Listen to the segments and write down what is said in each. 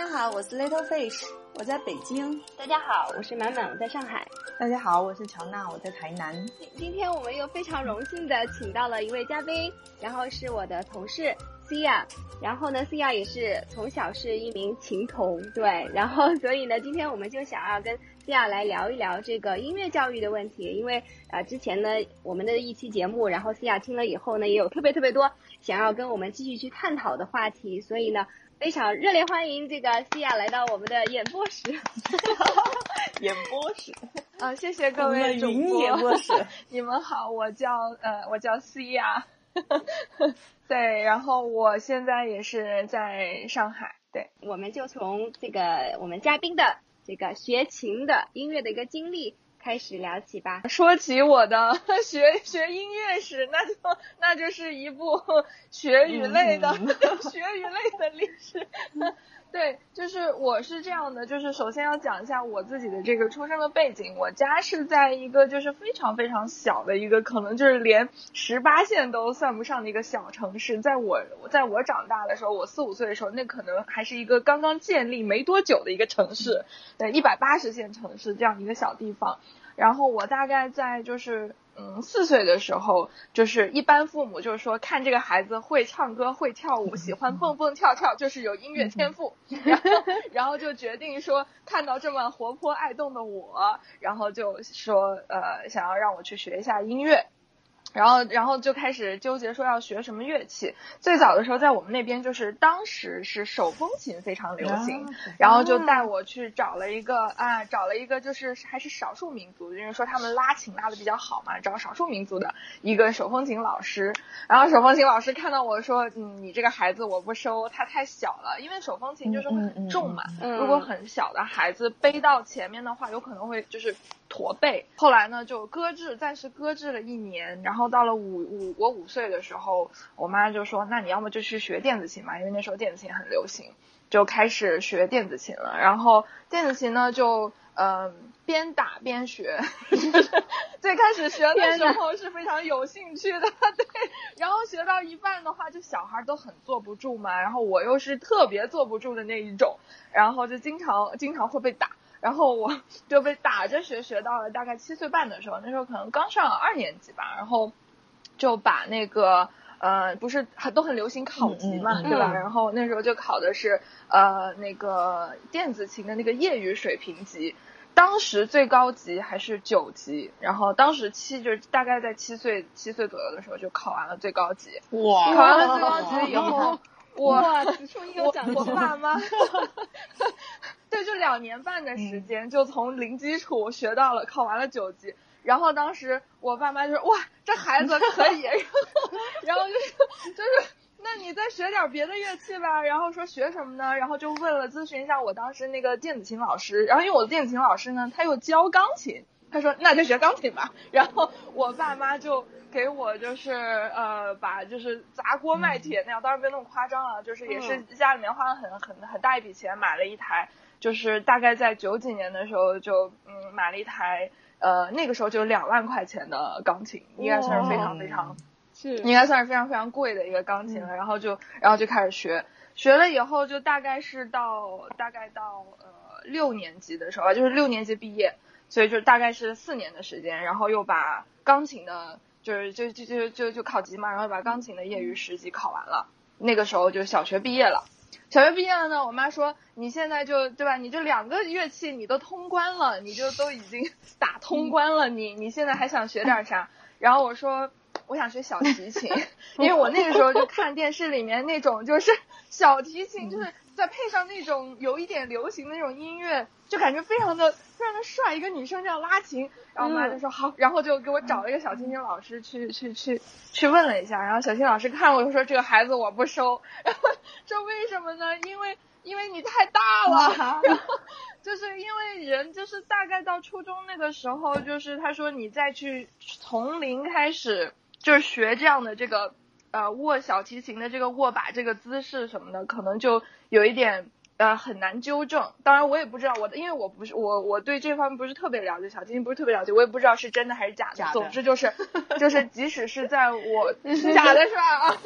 家好，我是 Little Fish，我在北京。大家好，我是满满，我在上海。大家好，我是乔娜，我在台南。今天我们又非常荣幸的请到了一位嘉宾，然后是我的同事 Cia，然后呢，Cia 也是从小是一名琴童，对，然后所以呢，今天我们就想要跟 Cia 来聊一聊这个音乐教育的问题，因为呃之前呢我们的一期节目，然后 Cia 听了以后呢，也有特别特别多想要跟我们继续去探讨的话题，所以呢。非常热烈欢迎这个西亚来到我们的演播室，演播室啊，谢谢各位主播，演播室，你们好，我叫呃，我叫西亚，对，然后我现在也是在上海，对，我们就从这个我们嘉宾的这个学琴的音乐的一个经历。开始聊起吧。说起我的 学学音乐史，那就那就是一部 学语类的 学语类的历史。对，就是我是这样的，就是首先要讲一下我自己的这个出生的背景。我家是在一个就是非常非常小的一个，可能就是连十八线都算不上的一个小城市。在我在我长大的时候，我四五岁的时候，那可能还是一个刚刚建立没多久的一个城市，对，一百八十线城市这样一个小地方。然后我大概在就是。嗯，四岁的时候，就是一般父母就是说，看这个孩子会唱歌、会跳舞、喜欢蹦蹦跳跳，就是有音乐天赋。然后，然后就决定说，看到这么活泼爱动的我，然后就说，呃，想要让我去学一下音乐。然后，然后就开始纠结说要学什么乐器。最早的时候，在我们那边就是当时是手风琴非常流行，然后就带我去找了一个啊，找了一个就是还是少数民族，因为说他们拉琴拉的比较好嘛，找少数民族的一个手风琴老师。然后手风琴老师看到我说，嗯，你这个孩子我不收，他太小了，因为手风琴就是会很重嘛，如果很小的孩子背到前面的话，有可能会就是。驼背，后来呢就搁置，暂时搁置了一年。然后到了五五我五岁的时候，我妈就说：“那你要么就去学电子琴嘛，因为那时候电子琴很流行，就开始学电子琴了。然后电子琴呢就嗯边打边学，最开始学的时候是非常有兴趣的，对。然后学到一半的话，就小孩都很坐不住嘛，然后我又是特别坐不住的那一种，然后就经常经常会被打。然后我 就被打着学，学到了大概七岁半的时候，那时候可能刚上二年级吧，然后就把那个呃，不是很都很流行考级嘛，对吧？然后那时候就考的是呃那个电子琴的那个业余水平级，当时最高级还是九级，然后当时七就是大概在七岁七岁左右的时候就考完了最高级，哇！考完了最高级以后，哇，此处应有掌声爸妈。对，就两年半的时间，就从零基础学到了，考完了九级。然后当时我爸妈就说：“哇，这孩子可以。”然后，然后就是就是，那你再学点别的乐器吧。然后说学什么呢？然后就问了咨询一下我当时那个电子琴老师。然后因为我的电子琴老师呢，他又教钢琴，他说那就学钢琴吧。然后我爸妈就给我就是呃，把就是砸锅卖铁那样，当然没有那么夸张啊，就是也是家里面花了很很很大一笔钱买了一台。就是大概在九几年的时候就嗯买了一台呃那个时候就两万块钱的钢琴，应该算是非常非常是应该算是非常非常贵的一个钢琴了。然后就然后就开始学，学了以后就大概是到大概到呃六年级的时候，就是六年级毕业，所以就大概是四年的时间，然后又把钢琴的就是就就就就就考级嘛，然后把钢琴的业余十级考完了，那个时候就小学毕业了。小学毕业了呢，我妈说你现在就对吧？你这两个乐器你都通关了，你就都已经 打通关了，你你现在还想学点啥？然后我说我想学小提琴，因为我那个时候就看电视里面那种就是小提琴，就是再配上那种有一点流行的那种音乐，就感觉非常的非常的帅，一个女生这样拉琴。然后我妈就说好，然后就给我找了一个小提琴老师去去去去问了一下，然后小提琴老师看我就说这个孩子我不收，然后说为什么呢？因为因为你太大了，然后就是因为人就是大概到初中那个时候，就是他说你再去从零开始就是学这样的这个呃握小提琴的这个握把这个姿势什么的，可能就有一点。呃很难纠正。当然我也不知道我的，因为我不是我我对这方面不是特别了解，小金不是特别了解，我也不知道是真的还是假的。假的总之就是 就是即使是在我 假的是吧？啊，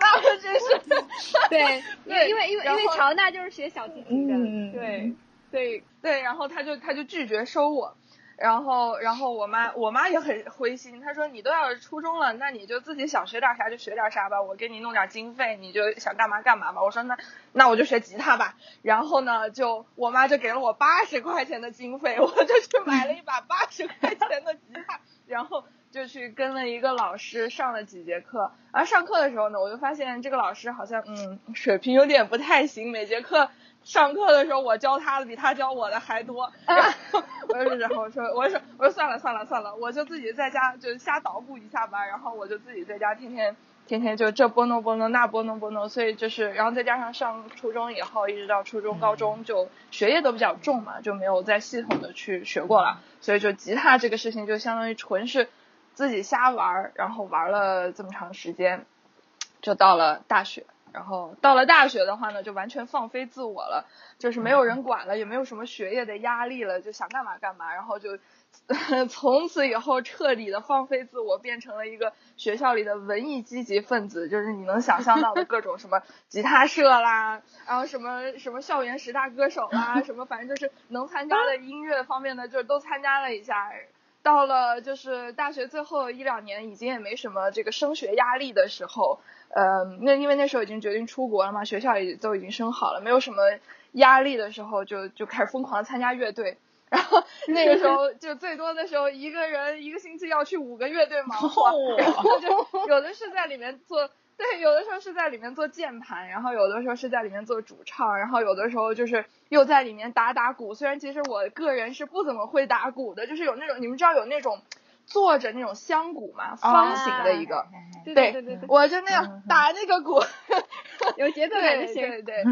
那我真是 对，因为因为因为因为乔娜就是学小提琴的，嗯对对，对，然后他就他就拒绝收我。然后，然后我妈，我妈也很灰心。她说：“你都要初中了，那你就自己想学点啥就学点啥吧，我给你弄点经费，你就想干嘛干嘛吧。”我说：“那那我就学吉他吧。”然后呢，就我妈就给了我八十块钱的经费，我就去买了一把八十块钱的吉他，然后就去跟了一个老师上了几节课。而上课的时候呢，我就发现这个老师好像嗯水平有点不太行，每节课。上课的时候，我教他的比他教我的还多。然后我就然后我说我说我说算了算了算了，我就自己在家就瞎捣鼓一下吧。然后我就自己在家天天天天就这拨弄拨弄那拨弄拨弄，所以就是然后再加上上初中以后，一直到初中高中就学业都比较重嘛，就没有再系统的去学过了。所以就吉他这个事情就相当于纯是自己瞎玩，然后玩了这么长时间，就到了大学。然后到了大学的话呢，就完全放飞自我了，就是没有人管了，也没有什么学业的压力了，就想干嘛干嘛。然后就 从此以后彻底的放飞自我，变成了一个学校里的文艺积极分子，就是你能想象到的各种什么吉他社啦，然后什么什么校园十大歌手啦，什么反正就是能参加的音乐方面的，就都参加了一下。到了就是大学最后一两年，已经也没什么这个升学压力的时候。呃，那因为那时候已经决定出国了嘛，学校也都已经升好了，没有什么压力的时候，就就开始疯狂参加乐队。然后 那个时候就最多的时候，一个人一个星期要去五个乐队忙活，然后 就有的是在里面做，对，有的时候是在里面做键盘，然后有的时候是在里面做主唱，然后有的时候就是又在里面打打鼓。虽然其实我个人是不怎么会打鼓的，就是有那种你们知道有那种。坐着那种香鼓嘛，方形的一个，对对对对，我就那样打那个鼓，有节奏感就行。对对。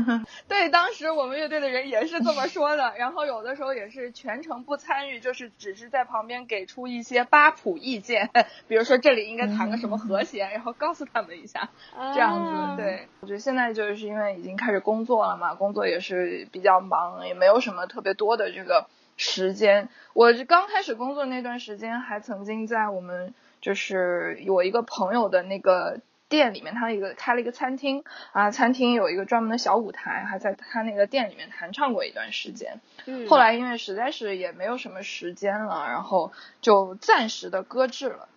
对，当时我们乐队的人也是这么说的，然后有的时候也是全程不参与，就是只是在旁边给出一些八谱意见，比如说这里应该弹个什么和弦，然后告诉他们一下，这样子。对，我觉得现在就是因为已经开始工作了嘛，工作也是比较忙，也没有什么特别多的这个。时间，我刚开始工作那段时间，还曾经在我们就是我一个朋友的那个店里面，他一个开了一个餐厅啊，餐厅有一个专门的小舞台，还在他那个店里面弹唱过一段时间。嗯，后来因为实在是也没有什么时间了，然后就暂时的搁置了。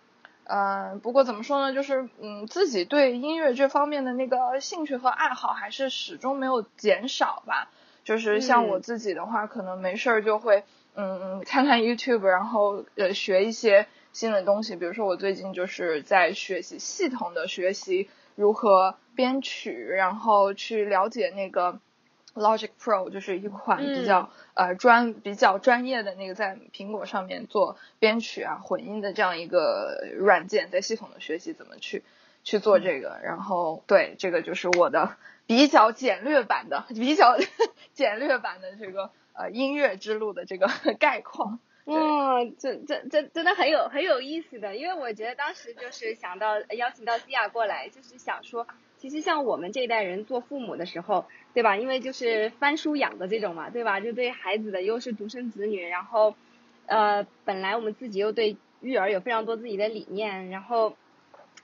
嗯，不过怎么说呢，就是嗯，自己对音乐这方面的那个兴趣和爱好还是始终没有减少吧。就是像我自己的话，可能没事儿就会，嗯嗯，看看 YouTube，然后呃学一些新的东西。比如说我最近就是在学习系统的学习如何编曲，然后去了解那个 Logic Pro，就是一款比较呃专比较专业的那个在苹果上面做编曲啊混音的这样一个软件，在系统的学习怎么去去做这个。然后对这个就是我的。比较简略版的，比较简略版的这个呃音乐之路的这个概况。哇，这这这真的很有很有意思的，因为我觉得当时就是想到邀请到西亚过来，就是想说，其实像我们这一代人做父母的时候，对吧？因为就是翻书养的这种嘛，对吧？就对孩子的又是独生子女，然后呃，本来我们自己又对育儿有非常多自己的理念，然后。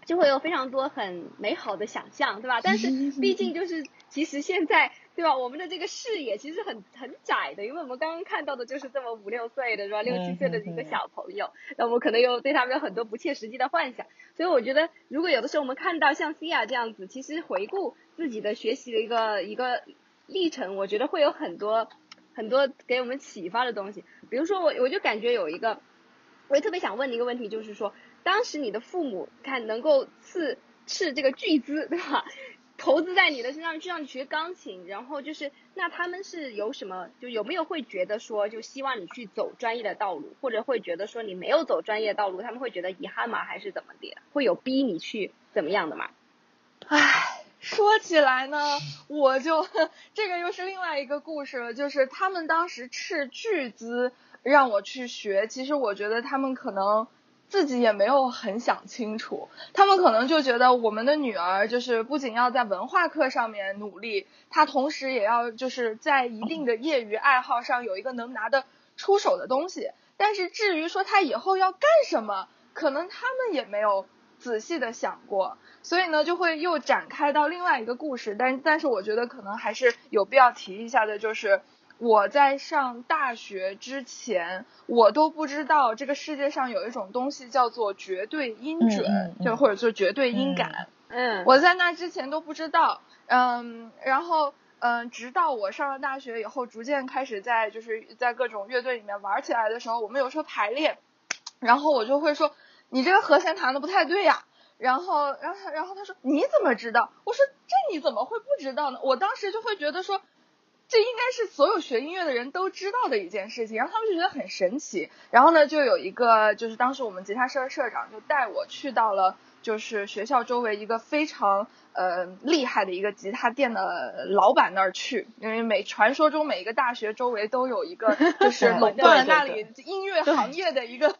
就会有非常多很美好的想象，对吧？但是 毕竟就是，其实现在，对吧？我们的这个视野其实很很窄的，因为我们刚刚看到的就是这么五六岁的，是吧？六七岁的一个小朋友，那我们可能又对他们有很多不切实际的幻想。所以我觉得，如果有的时候我们看到像 C 亚这样子，其实回顾自己的学习的一个一个历程，我觉得会有很多很多给我们启发的东西。比如说，我我就感觉有一个，我也特别想问的一个问题，就是说。当时你的父母看能够斥斥这个巨资，对吧？投资在你的身上，去让你学钢琴，然后就是那他们是有什么，就有没有会觉得说，就希望你去走专业的道路，或者会觉得说你没有走专业道路，他们会觉得遗憾吗？还是怎么的？会有逼你去怎么样的吗？唉，说起来呢，我就 这个又是另外一个故事了，就是他们当时斥巨资让我去学，其实我觉得他们可能。自己也没有很想清楚，他们可能就觉得我们的女儿就是不仅要在文化课上面努力，她同时也要就是在一定的业余爱好上有一个能拿得出手的东西。但是至于说她以后要干什么，可能他们也没有仔细的想过，所以呢就会又展开到另外一个故事。但但是我觉得可能还是有必要提一下的，就是。我在上大学之前，我都不知道这个世界上有一种东西叫做绝对音准，就或者说绝对音感。嗯，我在那之前都不知道。嗯，然后嗯，直到我上了大学以后，逐渐开始在就是在各种乐队里面玩起来的时候，我们有时候排练，然后我就会说你这个和弦弹的不太对呀。然后，然后，然后他说你怎么知道？我说这你怎么会不知道呢？我当时就会觉得说。这应该是所有学音乐的人都知道的一件事情，然后他们就觉得很神奇。然后呢，就有一个就是当时我们吉他社的社长就带我去到了就是学校周围一个非常呃厉害的一个吉他店的老板那儿去，因为每传说中每一个大学周围都有一个 就是垄断了那里音乐行业的一个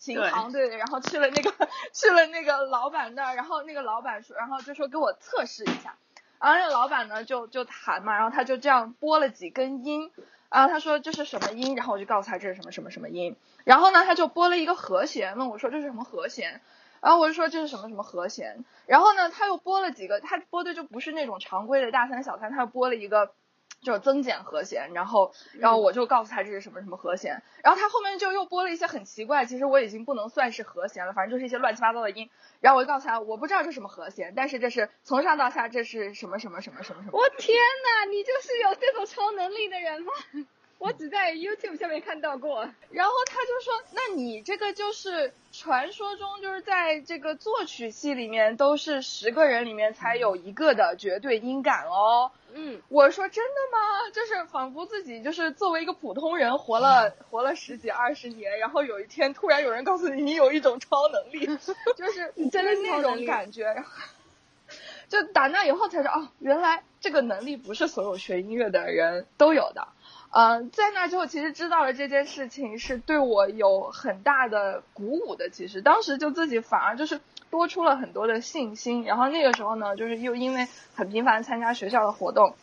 琴行，对。然后去了那个 去了那个老板那儿，然后那个老板说，然后就说给我测试一下。然后那个老板呢，就就弹嘛，然后他就这样拨了几根音，然后他说这是什么音，然后我就告诉他这是什么什么什么音，然后呢他就拨了一个和弦，问我说这是什么和弦，然后我就说这是什么什么和弦，然后呢他又拨了几个，他拨的就不是那种常规的大三小三，他又拨了一个。就是增减和弦，然后，然后我就告诉他这是什么什么和弦，然后他后面就又播了一些很奇怪，其实我已经不能算是和弦了，反正就是一些乱七八糟的音，然后我就告诉他我不知道这是什么和弦，但是这是从上到下这是什么什么什么什么什么。我天呐，你就是有这种超能力的人吗？我只在 YouTube 下面看到过，然后他就说：“那你这个就是传说中就是在这个作曲系里面都是十个人里面才有一个的绝对音感哦。”嗯，我说真的吗？就是仿佛自己就是作为一个普通人活了 活了十几二十年，然后有一天突然有人告诉你你有一种超能力，就是真的那种感觉。就打那以后才知道，哦，原来这个能力不是所有学音乐的人都有的。嗯，在那之后，其实知道了这件事情是对我有很大的鼓舞的。其实当时就自己反而就是多出了很多的信心。然后那个时候呢，就是又因为很频繁参加学校的活动，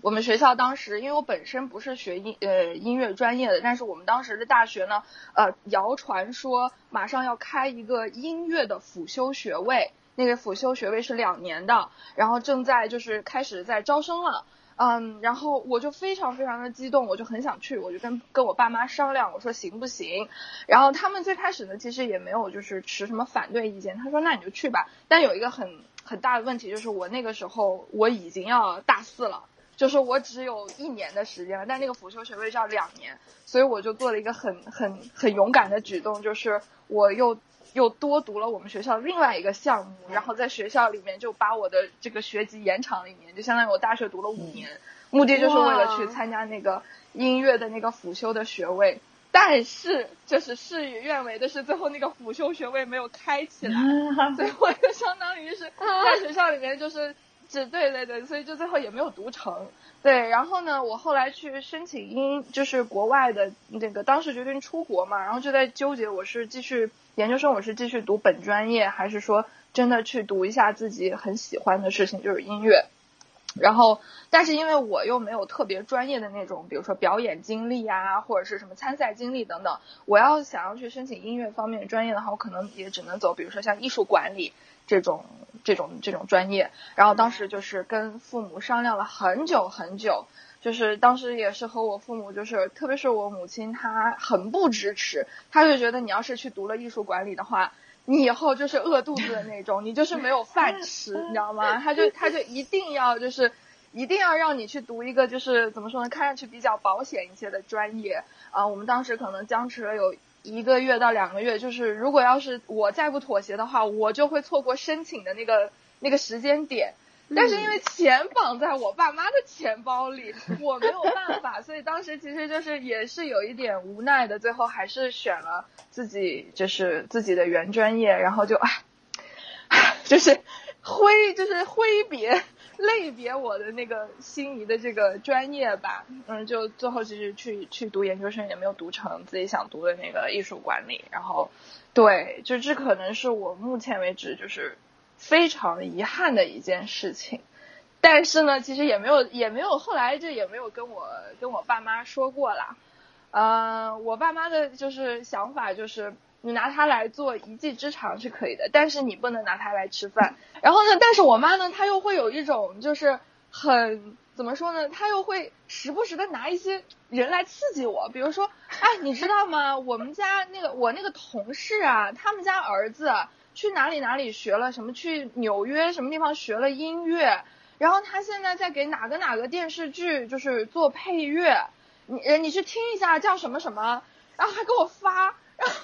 我们学校当时因为我本身不是学音呃音乐专业的，但是我们当时的大学呢，呃，谣传说马上要开一个音乐的辅修学位，那个辅修学位是两年的，然后正在就是开始在招生了。嗯，然后我就非常非常的激动，我就很想去，我就跟跟我爸妈商量，我说行不行？然后他们最开始呢，其实也没有就是持什么反对意见，他说那你就去吧。但有一个很很大的问题，就是我那个时候我已经要大四了，就是我只有一年的时间了，但那个辅修学位是要两年，所以我就做了一个很很很勇敢的举动，就是我又。又多读了我们学校另外一个项目，然后在学校里面就把我的这个学籍延长了一年，就相当于我大学读了五年，目的就是为了去参加那个音乐的那个辅修的学位。但是就是事与愿违的是，最后那个辅修学位没有开起来，所以我就相当于是在学校里面就是对对对，所以就最后也没有读成。对，然后呢，我后来去申请英，就是国外的那个，当时决定出国嘛，然后就在纠结，我是继续研究生，我是继续读本专业，还是说真的去读一下自己很喜欢的事情，就是音乐。然后，但是因为我又没有特别专业的那种，比如说表演经历啊，或者是什么参赛经历等等，我要想要去申请音乐方面专业的话，我可能也只能走，比如说像艺术管理。这种这种这种专业，然后当时就是跟父母商量了很久很久，就是当时也是和我父母，就是特别是我母亲，她很不支持，她就觉得你要是去读了艺术管理的话，你以后就是饿肚子的那种，你就是没有饭吃，你知道吗？他就他就一定要就是一定要让你去读一个就是怎么说呢，看上去比较保险一些的专业啊。我们当时可能僵持了有。一个月到两个月，就是如果要是我再不妥协的话，我就会错过申请的那个那个时间点。但是因为钱绑在我爸妈的钱包里，我没有办法，所以当时其实就是也是有一点无奈的，最后还是选了自己就是自己的原专业，然后就 唉，就是挥就是挥别类别我的那个心仪的这个专业吧。嗯，就最后其实去去读研究生也没有读成自己想读的那个艺术管理。然后，对，就这可能是我目前为止就是非常遗憾的一件事情。但是呢，其实也没有也没有后来就也没有跟我跟我爸妈说过啦。呃，我爸妈的就是想法就是。你拿它来做一技之长是可以的，但是你不能拿它来吃饭。然后呢，但是我妈呢，她又会有一种就是很怎么说呢？她又会时不时的拿一些人来刺激我，比如说，哎，你知道吗？我们家那个我那个同事啊，他们家儿子去哪里哪里学了什么？去纽约什么地方学了音乐，然后他现在在给哪个哪个电视剧就是做配乐，你你去听一下叫什么什么，然后还给我发。然后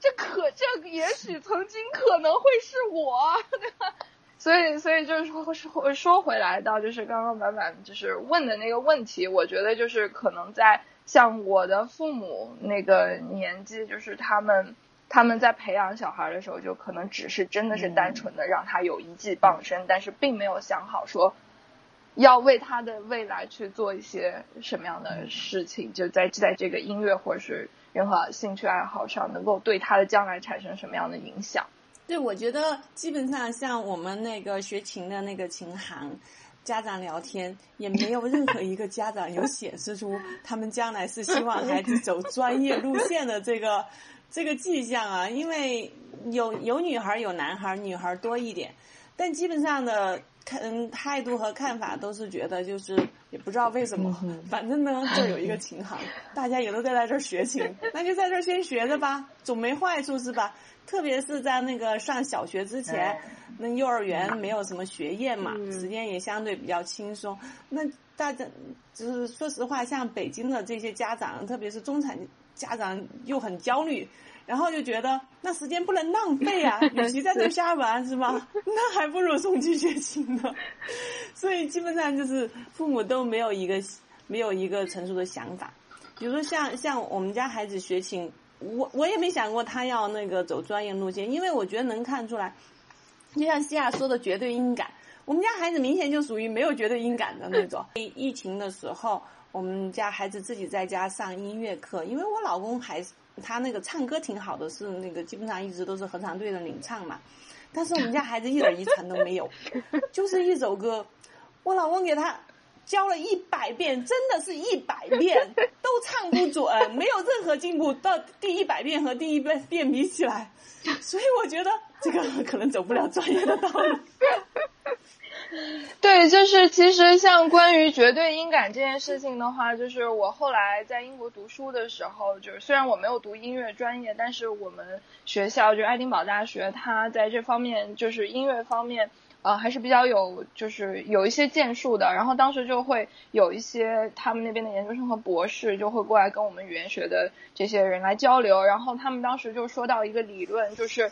这可这也许曾经可能会是我，对吧？所以所以就是说说说回来到就是刚刚满满就是问的那个问题，我觉得就是可能在像我的父母那个年纪，就是他们他们在培养小孩的时候，就可能只是真的是单纯的让他有一技傍身，但是并没有想好说要为他的未来去做一些什么样的事情，就在在这个音乐或者是。任何兴趣爱好上，能够对他的将来产生什么样的影响？对，我觉得基本上像我们那个学琴的那个琴行，家长聊天也没有任何一个家长有显示出他们将来是希望孩子走专业路线的这个这个迹象啊。因为有有女孩有男孩，女孩多一点，但基本上的。看态度和看法都是觉得就是也不知道为什么，反正呢这有一个琴行，大家也都在在这儿学琴，那就在这儿先学着吧，总没坏处是吧？特别是在那个上小学之前，那幼儿园没有什么学业嘛，时间也相对比较轻松。那大家就是说实话，像北京的这些家长，特别是中产家长又很焦虑。然后就觉得那时间不能浪费啊，与其在这瞎玩是吧？那还不如送去学琴呢。所以基本上就是父母都没有一个没有一个成熟的想法。比如说像像我们家孩子学琴，我我也没想过他要那个走专业路线，因为我觉得能看出来，就像西亚说的绝对音感，我们家孩子明显就属于没有绝对音感的那种。疫情的时候，我们家孩子自己在家上音乐课，因为我老公还是。他那个唱歌挺好的，是那个基本上一直都是合唱队的领唱嘛。但是我们家孩子一点遗传都没有，就是一首歌，我老公给他教了一百遍，真的是一百遍都唱不准，没有任何进步。到第一百遍和第一遍遍比起来，所以我觉得这个可能走不了专业的道路。对，就是其实像关于绝对音感这件事情的话，就是我后来在英国读书的时候，就是虽然我没有读音乐专业，但是我们学校就爱丁堡大学，它在这方面就是音乐方面，呃，还是比较有就是有一些建树的。然后当时就会有一些他们那边的研究生和博士就会过来跟我们语言学的这些人来交流，然后他们当时就说到一个理论，就是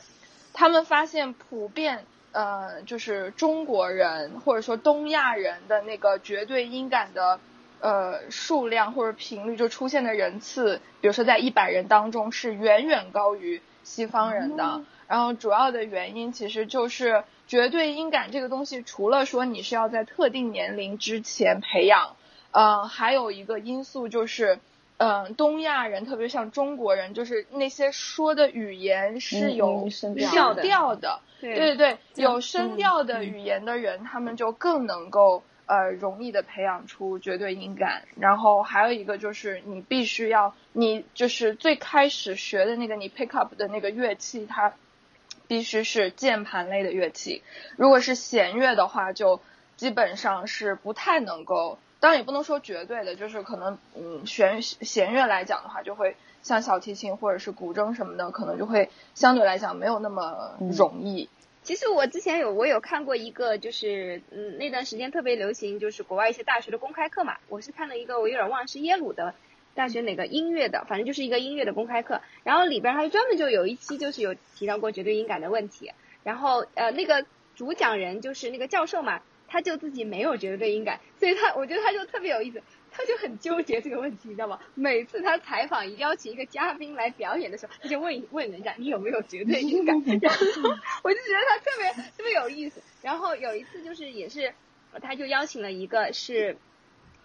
他们发现普遍。呃，就是中国人或者说东亚人的那个绝对音感的呃数量或者频率就出现的人次，比如说在一百人当中是远远高于西方人的。然后主要的原因其实就是绝对音感这个东西，除了说你是要在特定年龄之前培养，呃，还有一个因素就是，嗯，东亚人特别像中国人，就是那些说的语言是有调调的。对对对，有声调的语言的人，他们就更能够呃容易的培养出绝对音感。然后还有一个就是，你必须要你就是最开始学的那个你 pick up 的那个乐器，它必须是键盘类的乐器。如果是弦乐的话，就基本上是不太能够。当然也不能说绝对的，就是可能嗯弦弦乐来讲的话，就会。像小提琴或者是古筝什么的，可能就会相对来讲没有那么容易。其实我之前有我有看过一个，就是嗯那段时间特别流行，就是国外一些大学的公开课嘛。我是看了一个，我有点忘是耶鲁的大学哪个音乐的，反正就是一个音乐的公开课。然后里边还专门就有一期就是有提到过绝对音感的问题。然后呃那个主讲人就是那个教授嘛，他就自己没有绝对音感，所以他我觉得他就特别有意思。他就很纠结这个问题，你知道吗？每次他采访邀请一个嘉宾来表演的时候，他就问问人家你有没有绝对音感，然后我就觉得他特别特别有意思。然后有一次就是也是他就邀请了一个是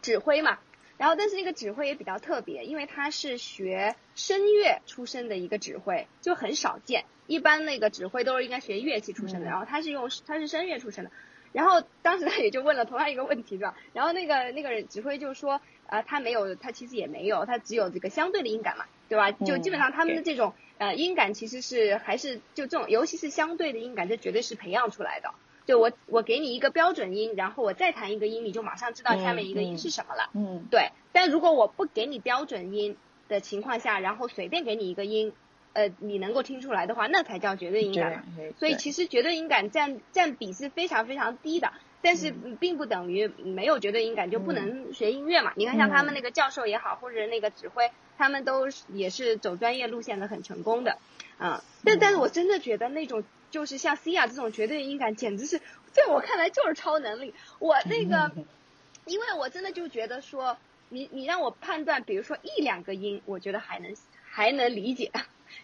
指挥嘛，然后但是那个指挥也比较特别，因为他是学声乐出身的一个指挥，就很少见。一般那个指挥都是应该学乐器出身的，然后他是用他是声乐出身的。然后当时他也就问了同样一个问题，对吧？然后那个那个人指挥就说，呃，他没有，他其实也没有，他只有这个相对的音感嘛，对吧？就基本上他们的这种呃音感其实是还是就这种，尤其是相对的音感，这绝对是培养出来的。就我我给你一个标准音，然后我再弹一个音，你就马上知道下面一个音是什么了。嗯，对。但如果我不给你标准音的情况下，然后随便给你一个音。呃，你能够听出来的话，那才叫绝对音感。所以其实绝对音感占占比是非常非常低的，但是并不等于没有绝对音感就不能学音乐嘛。你看像他们那个教授也好，或者那个指挥，他们都也是走专业路线的，很成功的。啊，但但是我真的觉得那种就是像 C 亚这种绝对音感，简直是在我看来就是超能力。我那个，因为我真的就觉得说，你你让我判断，比如说一两个音，我觉得还能还能理解。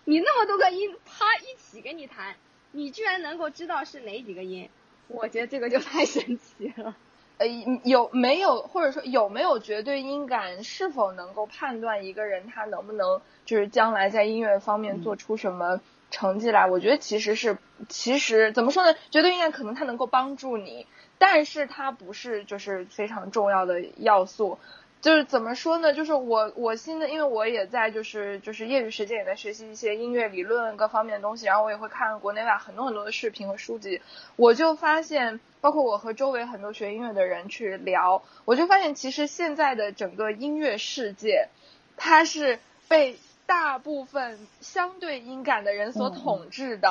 你那么多个音，啪一起给你弹，你居然能够知道是哪几个音，我觉得这个就太神奇了。呃，有没有或者说有没有绝对音感，是否能够判断一个人他能不能就是将来在音乐方面做出什么成绩来？我觉得其实是，其实怎么说呢？绝对音感可能它能够帮助你，但是它不是就是非常重要的要素。就是怎么说呢？就是我我现在，因为我也在就是就是业余时间也在学习一些音乐理论各方面的东西，然后我也会看国内外很多很多的视频和书籍，我就发现，包括我和周围很多学音乐的人去聊，我就发现其实现在的整个音乐世界，它是被大部分相对音感的人所统治的，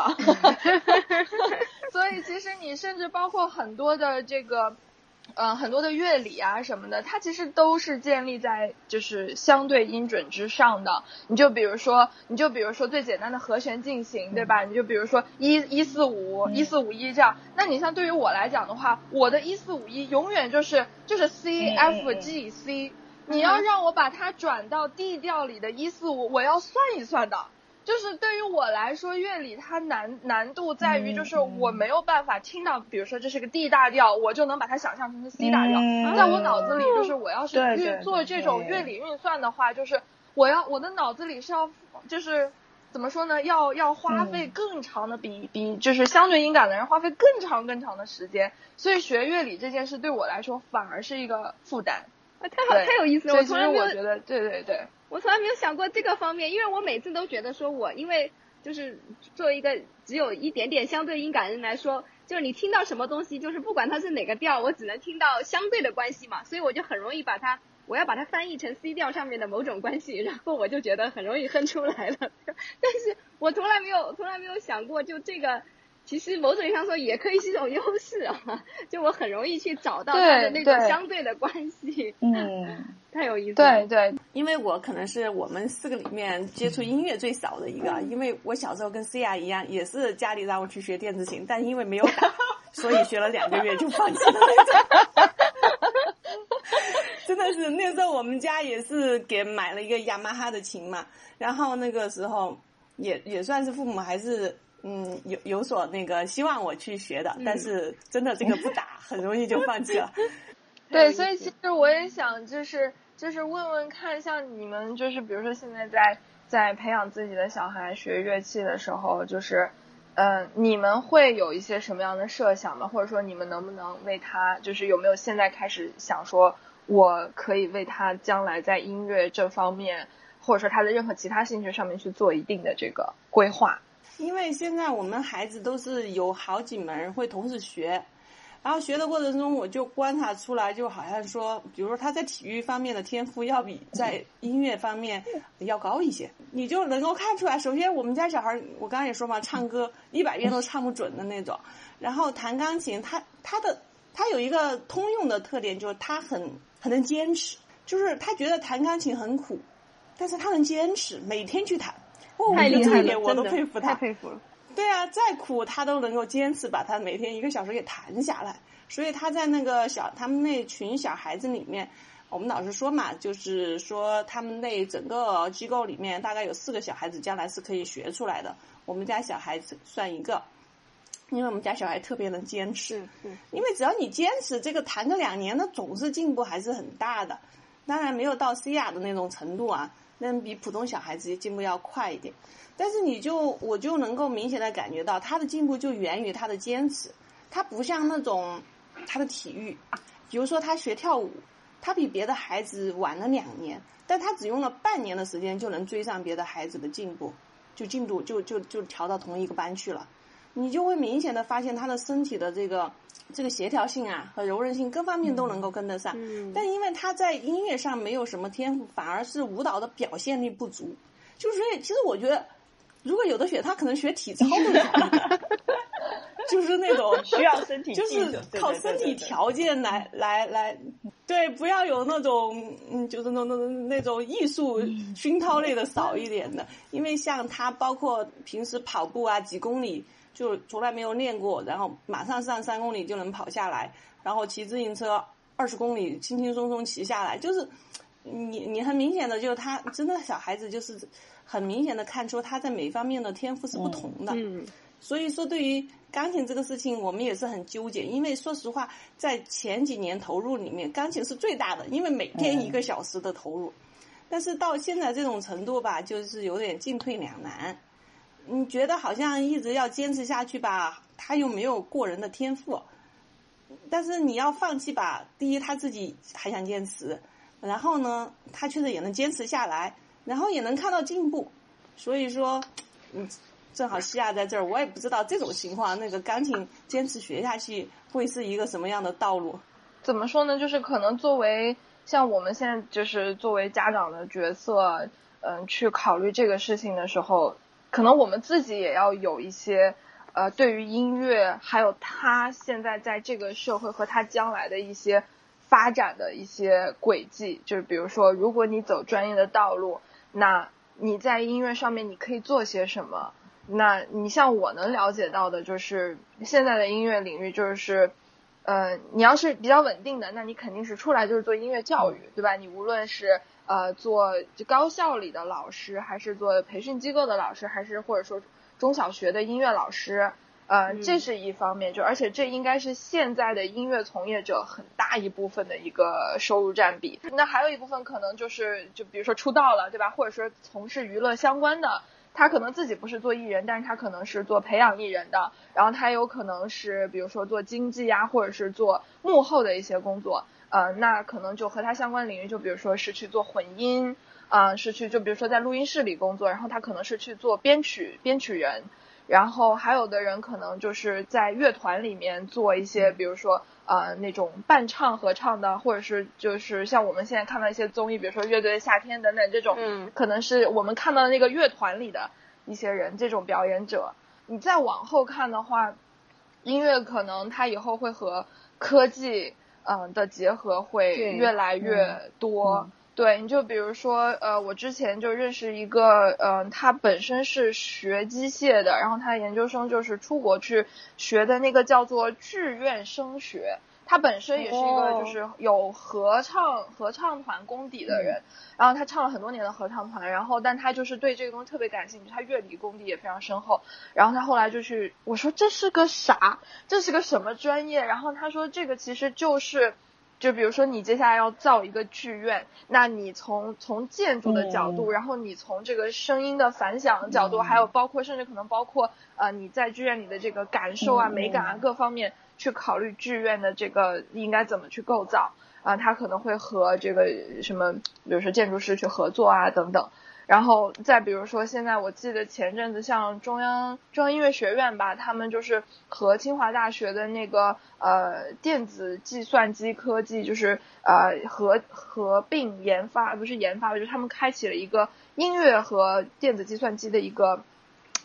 所以其实你甚至包括很多的这个。嗯，很多的乐理啊什么的，它其实都是建立在就是相对音准之上的。你就比如说，你就比如说最简单的和弦进行，对吧？你就比如说一一四五一四五一这样。那你像对于我来讲的话，我的一四五一永远就是就是 C F G C。你要让我把它转到 D 调里的一四五，我要算一算的。就是对于我来说，乐理它难难度在于，就是我没有办法听到，比如说这是个 D 大调，我就能把它想象成是 C 大调。在我脑子里，就是我要是运做这种乐理运算的话，就是我要我的脑子里是要，就是怎么说呢？要要花费更长的，比比就是相对音感的人花费更长更长的时间。所以学乐理这件事对我来说反而是一个负担。啊，太好，太有意思了！所以其实我觉得，对对对。我从来没有想过这个方面，因为我每次都觉得说，我因为就是作为一个只有一点点相对音感的人来说，就是你听到什么东西，就是不管它是哪个调，我只能听到相对的关系嘛，所以我就很容易把它，我要把它翻译成 C 调上面的某种关系，然后我就觉得很容易哼出来了。但是我从来没有，从来没有想过，就这个其实某种意义上说也可以是一种优势啊，就我很容易去找到它的那种相对的关系。嗯。太有意思，对对，因为我可能是我们四个里面接触音乐最少的一个，因为我小时候跟思雅一样，也是家里让我去学电子琴，但因为没有打，所以学了两个月就放弃了。真的是那时候我们家也是给买了一个雅马哈的琴嘛，然后那个时候也也算是父母还是嗯有有所那个希望我去学的，但是真的这个不打很容易就放弃了。对，所以其实我也想就是。就是问问看，像你们就是比如说现在在在培养自己的小孩学乐器的时候，就是，嗯，你们会有一些什么样的设想吗？或者说你们能不能为他，就是有没有现在开始想说，我可以为他将来在音乐这方面，或者说他的任何其他兴趣上面去做一定的这个规划？因为现在我们孩子都是有好几门会同时学。然后学的过程中，我就观察出来，就好像说，比如说他在体育方面的天赋要比在音乐方面要高一些，你就能够看出来。首先，我们家小孩，我刚刚也说嘛，唱歌一百遍都唱不准的那种。然后弹钢琴，他他的他有一个通用的特点，就是他很很能坚持，就是他觉得弹钢琴很苦，但是他能坚持，每天去弹。太厉害了，我都佩服他，太佩服了。对啊，再苦他都能够坚持把他每天一个小时给弹下来。所以他在那个小他们那群小孩子里面，我们老师说嘛，就是说他们那整个机构里面大概有四个小孩子将来是可以学出来的。我们家小孩子算一个，因为我们家小孩特别能坚持，嗯因为只要你坚持，这个弹个两年，那总是进步还是很大的。当然没有到西亚的那种程度啊，那比普通小孩子进步要快一点。但是你就我就能够明显的感觉到他的进步就源于他的坚持，他不像那种他的体育，比如说他学跳舞，他比别的孩子晚了两年，但他只用了半年的时间就能追上别的孩子的进步，就进度就就就调到同一个班去了。你就会明显的发现他的身体的这个这个协调性啊和柔韧性各方面都能够跟得上，嗯。但因为他在音乐上没有什么天赋，反而是舞蹈的表现力不足。就是所以，其实我觉得，如果有的学，他可能学体操会好，就是那种 需要身体就是靠身体条件来来来，对，不要有那种嗯，就是那那那种艺术熏陶类的少一点的，因为像他包括平时跑步啊几公里就从来没有练过，然后马上上三公里就能跑下来，然后骑自行车二十公里轻轻松松骑下来，就是你你很明显的就是他真的小孩子就是很明显的看出他在每方面的天赋是不同的，嗯所以说，对于钢琴这个事情，我们也是很纠结。因为说实话，在前几年投入里面，钢琴是最大的，因为每天一个小时的投入。但是到现在这种程度吧，就是有点进退两难。你觉得好像一直要坚持下去吧，他又没有过人的天赋。但是你要放弃吧，第一他自己还想坚持，然后呢，他确实也能坚持下来，然后也能看到进步。所以说，嗯。正好西亚在这儿，我也不知道这种情况，那个钢琴坚持学下去会是一个什么样的道路。怎么说呢？就是可能作为像我们现在就是作为家长的角色，嗯，去考虑这个事情的时候，可能我们自己也要有一些呃，对于音乐还有他现在在这个社会和他将来的一些发展的一些轨迹。就是比如说，如果你走专业的道路，那你在音乐上面你可以做些什么？那你像我能了解到的，就是现在的音乐领域，就是，呃，你要是比较稳定的，那你肯定是出来就是做音乐教育，对吧？你无论是呃做就高校里的老师，还是做培训机构的老师，还是或者说中小学的音乐老师，呃，这是一方面，就而且这应该是现在的音乐从业者很大一部分的一个收入占比。那还有一部分可能就是，就比如说出道了，对吧？或者说从事娱乐相关的。他可能自己不是做艺人，但是他可能是做培养艺人的，然后他有可能是比如说做经济啊，或者是做幕后的一些工作，呃，那可能就和他相关领域，就比如说是去做混音，啊、呃，是去就比如说在录音室里工作，然后他可能是去做编曲编曲人，然后还有的人可能就是在乐团里面做一些，比如说呃那种伴唱合唱的，或者是就是像我们现在看到一些综艺，比如说乐队的夏天等等这种，嗯，可能是我们看到的那个乐团里的一些人，这种表演者。你再往后看的话，音乐可能它以后会和科技嗯、呃、的结合会越来越多。嗯对，你就比如说，呃，我之前就认识一个，呃，他本身是学机械的，然后他研究生就是出国去学的那个叫做志愿升学。他本身也是一个就是有合唱、哦、合唱团功底的人，然后他唱了很多年的合唱团，然后但他就是对这个东西特别感兴趣，他乐理功底也非常深厚。然后他后来就去，我说这是个啥？这是个什么专业？然后他说这个其实就是。就比如说，你接下来要造一个剧院，那你从从建筑的角度，嗯、然后你从这个声音的反响的角度，嗯、还有包括甚至可能包括呃你在剧院里的这个感受啊、嗯、美感啊各方面去考虑剧院的这个应该怎么去构造啊，他可能会和这个什么，比如说建筑师去合作啊等等。然后再比如说，现在我记得前阵子像中央中央音乐学院吧，他们就是和清华大学的那个呃电子计算机科技，就是呃合合并研发，不是研发，就是他们开启了一个音乐和电子计算机的一个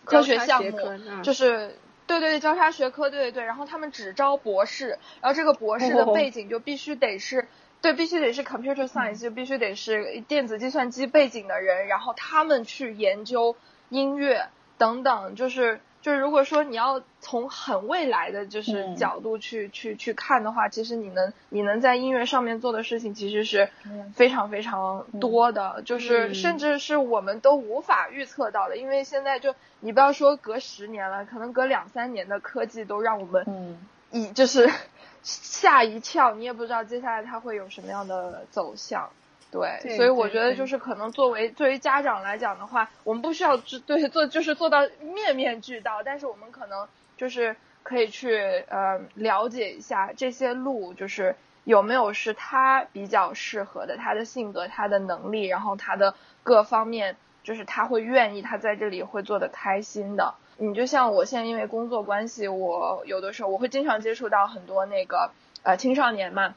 科学项目，嗯、就是。对对对，交叉学科，对对对，然后他们只招博士，然后这个博士的背景就必须得是。对，必须得是 computer science，、嗯、就必须得是电子计算机背景的人，然后他们去研究音乐等等，就是就是如果说你要从很未来的就是嗯。角度去、去去看的话，其实你能你能在音乐上面做的事情其实是非常非常多的，就是嗯。甚至是我们都无法预测到的，因为现在就你不要说隔十年了，可能隔两三年的科技都让我们嗯。一就是 吓一跳，你也不知道接下来它会有什么样的走向。对，对所以我觉得就是可能作为作为家长来讲的话，我们不需要知对做就是做到面面俱到，但是我们可能就是可以去呃了解一下这些路，就是有没有是他比较适合的，他的性格、他的能力，然后他的各方面，就是他会愿意他在这里会做的开心的。你就像我现在因为工作关系，我有的时候我会经常接触到很多那个呃青少年嘛，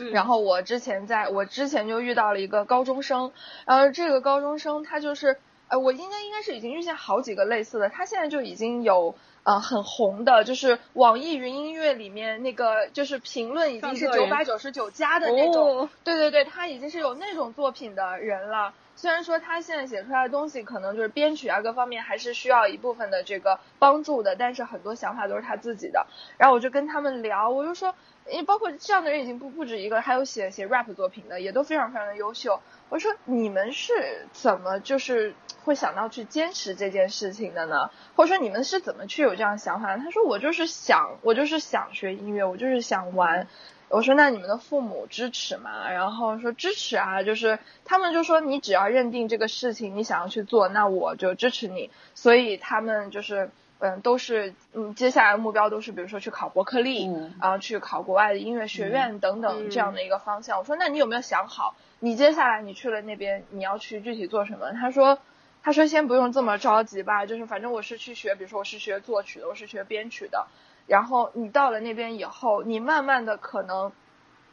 嗯然后我之前在我之前就遇到了一个高中生，然后这个高中生他就是，呃，我应该应该是已经遇见好几个类似的，他现在就已经有呃很红的，就是网易云音乐里面那个就是评论已经是九百九十九加的那种，哦，对对对，他已经是有那种作品的人了。虽然说他现在写出来的东西可能就是编曲啊各方面还是需要一部分的这个帮助的，但是很多想法都是他自己的。然后我就跟他们聊，我就说，因为包括这样的人已经不不止一个，还有写写 rap 作品的，也都非常非常的优秀。我说你们是怎么就是会想到去坚持这件事情的呢？或者说你们是怎么去有这样想法？他说我就是想，我就是想学音乐，我就是想玩。我说那你们的父母支持吗？然后说支持啊，就是他们就说你只要认定这个事情你想要去做，那我就支持你。所以他们就是嗯都是嗯接下来目标都是比如说去考伯克利，嗯啊去考国外的音乐学院等等嗯这样的一个方向。我说那你有没有想好，你接下来你去了那边你要去具体做什么？他说。他说：“先不用这么着急吧，就是反正我是去学，比如说我是学作曲的，我是学编曲的，然后你到了那边以后，你慢慢的可能，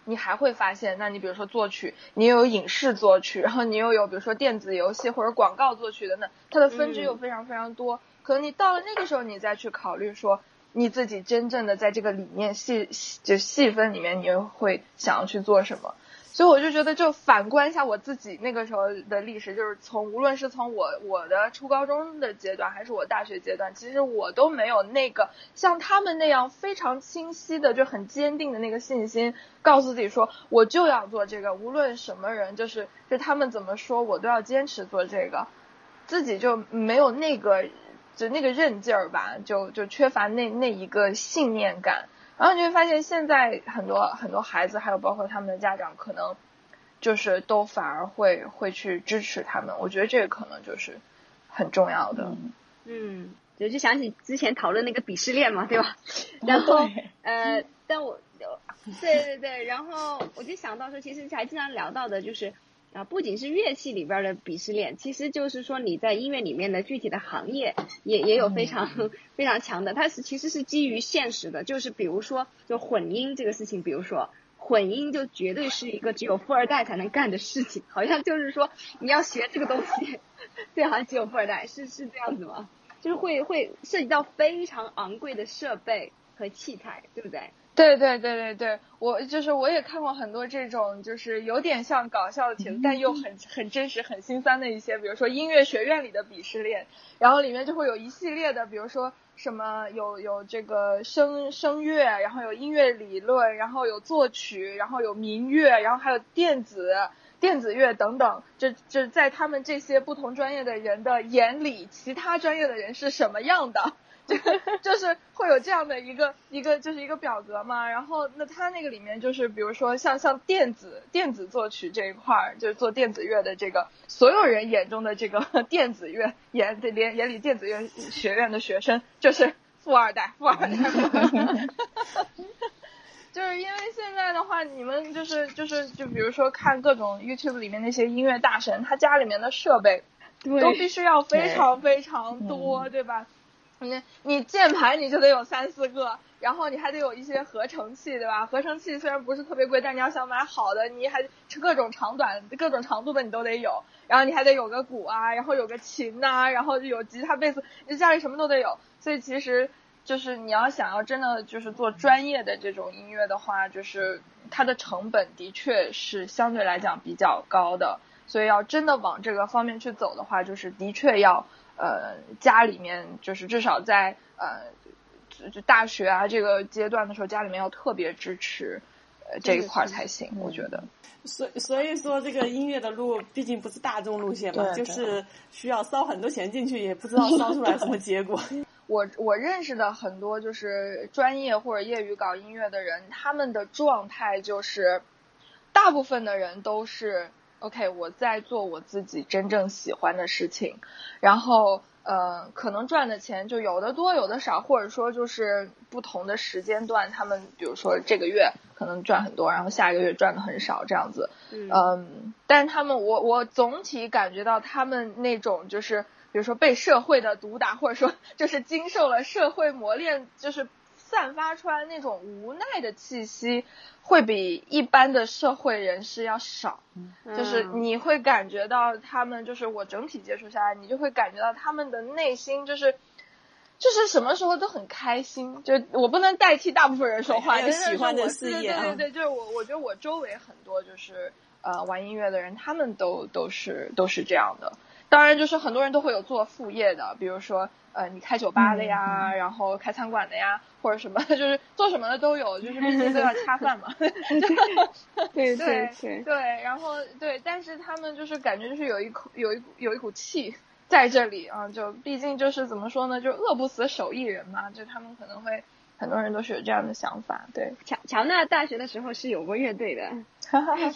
你还会发现，那你比如说作曲，你又有影视作曲，然后你又有比如说电子游戏或者广告作曲等等，它的分支又非常非常多。可能你到了那个时候，你再去考虑说你自己真正的在这个理念细就细分里面，你又会想要去做什么。所以我就觉得，就反观一下我自己那个时候的历史，就是从无论是从我我的初高中的阶段，还是我大学阶段，其实我都没有那个像他们那样非常清晰的，就很坚定的那个信心，告诉自己说我就要做这个，无论什么人，就是就他们怎么说，我都要坚持做这个，自己就没有那个就那个韧劲儿吧，就就缺乏那那一个信念感。然后你会发现，现在很多很多孩子，还有包括他们的家长，可能就是都反而会会去支持他们。我觉得这个可能就是很重要的。嗯嗯，我就想起之前讨论那个鄙视链嘛，对吧？然后对呃，但我对对对，然后我就想到说，其实还经常聊到的就是啊，不仅是乐器里边的鄙视链，其实就是说你在音乐里面的具体的行业也也有非常、非常强的，它是其实是基于现实的，就是比如说就混音这个事情，比如说。混音就绝对是一个只有富二代才能干的事情，好像就是说你要学这个东西，对，好像只有富二代，是是这样子吗？就是会会涉及到非常昂贵的设备和器材，对不对？对对对对对，我就是我也看过很多这种就是有点像搞笑的帖子，但又很很真实、很心酸的一些，比如说音乐学院里的鄙视链，然后里面就会有一系列的，比如说什么有有这个声声乐，然后有音乐理论，然后有作曲，然后有民乐，然后还有电子。电子乐等等，这这在他们这些不同专业的人的眼里，其他专业的人是什么样的？就就是会有这样的一个一个就是一个表格嘛，然后那它那个里面就是比如说像像电子电子作曲这一块儿，就是做电子乐的这个所有人眼中的这个 电子乐眼眼眼里电子乐学院的学生就是富二代，富二代。富二代就是因为现在的话，你们就是就是就比如说看各种 YouTube 里面那些音乐大神，他家里面的设备都必须要非常非常多，对吧？你你键盘你就得有三四个，然后你还得有一些合成器，对吧？合成器虽然不是特别贵，但你要想买好的，你还各种长短、各种长度的你都得有，然后你还得有个鼓啊，然后有个琴呐、然后有吉他、贝斯，你家里什么都得有。所以其实就是你要想要真的就是做专业的这种音乐的话，就是它的成本的确是相对来讲比较高的。所以要真的往这个方面去走的话，就是的确要呃家里面就是至少在呃就就大学啊这个阶段的时候，家里面要特别支持呃这一块儿才行，我觉得。所所以说，这个音乐的路毕竟不是大众路线嘛，就是需要烧很多钱进去，也不知道烧出来什么结果。我我认识的很多就是专业或者业余搞音乐的人，他们的状态就是，大部分的人都是 OK，我在做我自己真正喜欢的事情，然后呃，可能赚的钱就有的多有的少，或者说就是不同的时间段，他们比如说这个月可能赚很多，然后下个月赚的很少这样子，嗯。嗯，但是他们，我我总体感觉到他们那种就是，比如说被社会的毒打，或者说就是经受了社会磨练，就是散发出来那种无奈的气息，会比一般的社会人士要少。就是嗯你会感觉到他们，就是我整体接触下来，你就会感觉到他们的内心就是。就是什么时候都很开心，就我不能代替大部分人说话，还有真的喜欢的我事业啊对对对对，就是我，我觉得我周围很多就是呃玩音乐的人，他们都都是都是这样的。当然，就是很多人都会有做副业的，比如说呃你开酒吧的呀，然后开餐馆的呀，或者什么，就是做什么的都有，就是毕竟都要恰饭嘛。对对对对，然后对，但是他们就是感觉就是有一口有一有一股气在这里啊，就毕竟就是怎么说呢，就饿不死手艺人嘛，就他们可能会很多人都是有这样的想法，对，乔乔纳大学的时候是有过乐队的，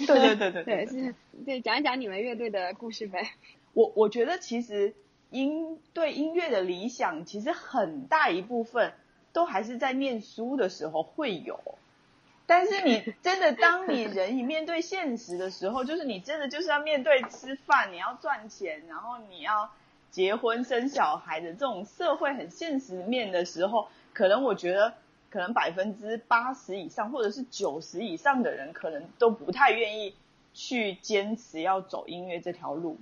对对对对对，是，对，讲一讲你们乐队的故事呗。我我觉得其实音对音乐的理想，其实很大一部分都还是在念书的时候会有。但是你 真的，当你人一面对现实的时候，就是你真的就是要面对吃饭，你要赚钱，然后你要结婚生小孩的这种社会很现实面的时候，可能我觉得，可能百分之八十以上，或者是九十以上的人，可能都不太愿意去坚持要走音乐这条路。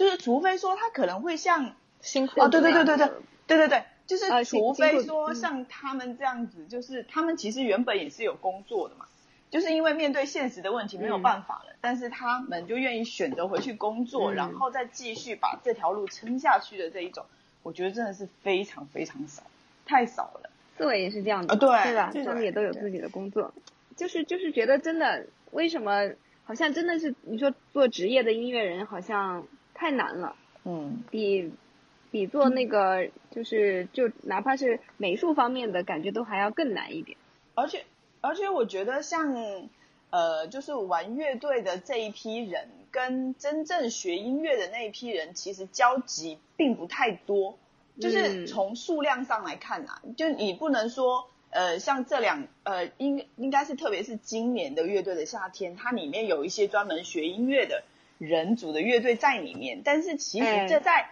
就是除非说他可能会像辛苦哦，对对对对对对对对，就是除非说像他们这样子，就是他们其实原本也是有工作的嘛，就是因为面对现实的问题没有嗯办法了，但是他们就愿意选择回去工作，嗯。然后再继续把这条路撑下去的这一种，我觉得真的是非常非常少，太少了。思维也是这样的，啊对对吧？对他们也都有自己的工作，就是就是觉得真的，为什么好像真的是你说做职业的音乐人好像太难了，嗯，比比做那个就是就哪怕是美术方面的感觉都还要更难一点。而且而且我觉得像呃，就是玩乐队的这一批人，跟真正学音乐的那一批人，其实交集并不太多。就是嗯从数量上来看啊，就你不能说呃，像这两呃，应应该是特别是今年的乐队的夏天，它里面有一些专门学音乐的人组的乐队在里面，但是其哎实这在、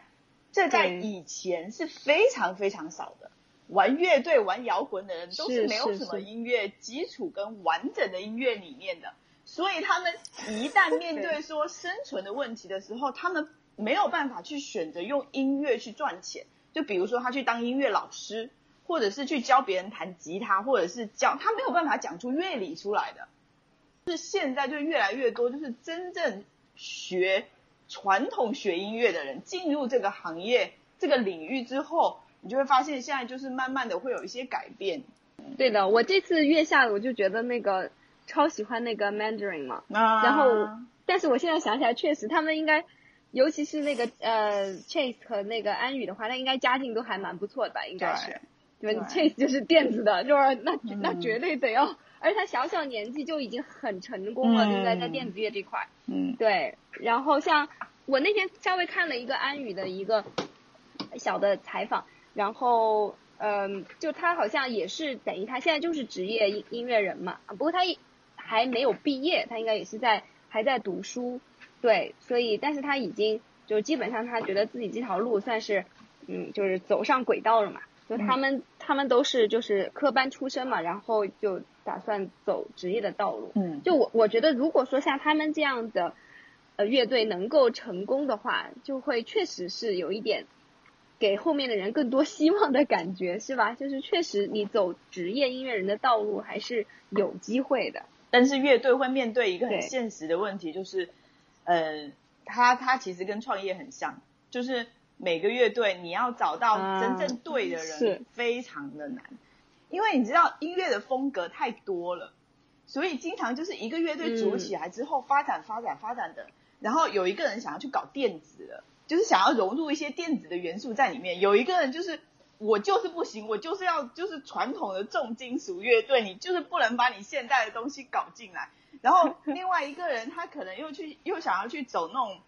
这在以前是非常非常少的。玩乐队、玩摇滚的人都是是没有什么音乐基础跟完整的音乐理念的，所以他们一旦面对 说生存的问题的时候，他们没有办法去选择用音乐去赚钱。就比如说他去当音乐老师，或者是去教别人弹吉他，或者是教他没有办法讲出乐理出来的。是现在就越来越多，就是真正学传统学音乐的人进入这个行业这个领域之后，你就会发现现在就是慢慢的会有一些改变。对的，我这次月下我就觉得那个超喜欢那个 Mandarin 嘛，啊然后但是我现在想起来，确实他们应该，尤其是那个呃 Chase 和那个安宇的话，那应该家境都还蛮不错的吧？应该是，对吧？Chase 就是电子的，就是那那嗯绝对得要，而且他小小年纪就已经很成功了，嗯就在在电子乐这块。嗯。对，然后像我那天稍微看了一个安宇的一个小的采访，然后嗯，就他好像也是等于他现在就是职业音音乐人嘛，不过他还没有毕业，他应该也是在还在读书，对，所以但是他已经就基本上他觉得自己这条路算是嗯就是走上轨道了嘛，就他们、他们都是就是科班出身嘛，然后就打算走职业的道路，嗯，就我我觉得，如果说像他们这样的呃乐队能够成功的话，就会确实是有一点给后面的人更多希望的感觉，是吧？就是确实你走职业音乐人的道路还是有机会的。但是乐队会面对一个很现实的问题，就是，呃，他他其实跟创业很像，就是每个乐队你要找到啊真正对的人，非常的难，因为你知道音乐的风格太多了，所以经常就是一个乐队组起来之后发展发展发展的，然后有一个人想要去搞电子了，就是想要融入一些电子的元素在里面，有一个人就是。我就是不行，我就是要就是传统的重金属乐队，你就是不能把你现代的东西搞进来。然后另外一个人他可能又去又想要去走那种，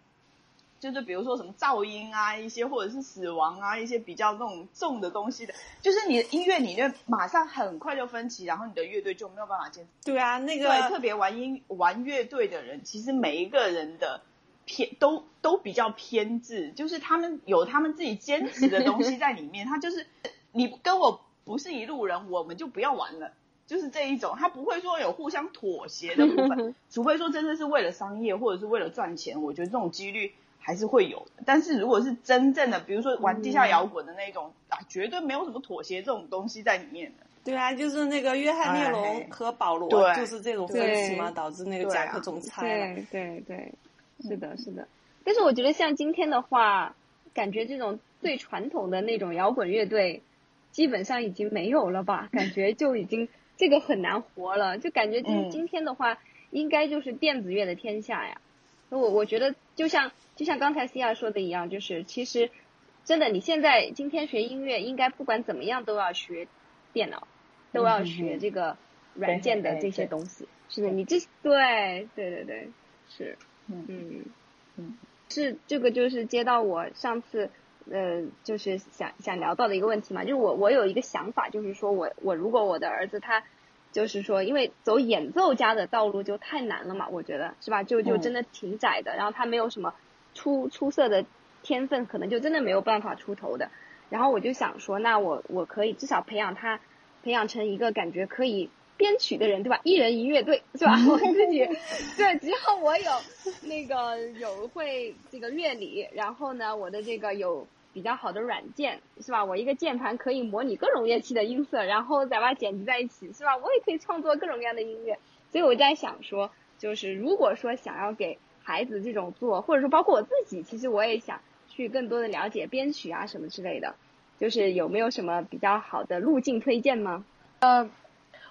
就是比如说什么噪音啊，一些或者是死亡啊，一些比较那种重的东西的，就是你的音乐里面马上很快就分歧，然后你的乐队就没有办法坚持。对啊，那对，个特别玩音玩乐队的人，其实每一个人的偏都都比较偏执，就是他们有他们自己坚持的东西在里面。他就是你跟我不是一路人，我们就不要玩了，就是这一种。他不会说有互相妥协的部分，除非说真的是为了商业或者是为了赚钱，我觉得这种几率还是会有的。但是如果是真正的，比如说玩地下摇滚的那种、啊，绝对没有什么妥协这种东西在里面的。对啊，就是那个约翰列哎侬和保罗对就是这种分歧嘛，导致那个对啊夹克总裁了。对对对，是的，是的。但是我觉得像今天的话，感觉这种最传统的那种摇滚乐队，基本上已经没有了吧？感觉就已经这个很难活了，就感觉就是嗯今天的话，应该就是电子乐的天下呀。我我觉得就像就像刚才西亚说的一样，就是其实真的你现在今天学音乐，应该不管怎么样都要学电脑，都要学这个软件的这些东西。是的，你这对对对对是。嗯。嗯嗯，是这个就是接到我上次呃就是想想聊到的一个问题嘛，就是我我有一个想法，就是说我我如果我的儿子他就是说因为走演奏家的道路就太难了嘛，我觉得是吧？就就嗯真的挺窄的，然后他没有什么出出色的天分，可能就真的没有办法出头的。然后我就想说，那我我可以至少培养他，培养成一个感觉可以编曲的人，对吧？一人一乐队，是吧？我自己对，只要我有那个有会这个乐理，然后呢，我的这个有比较好的软件，是吧？我一个键盘可以模拟各种乐器的音色，然后再把它剪辑在一起，是吧？我也可以创作各种各样的音乐。所以我在想说，就是如果说想要给孩子这种做，或者说包括我自己，其实我也想去更多的了解编曲啊什么之类的。就是有没有什么比较好的路径推荐吗？呃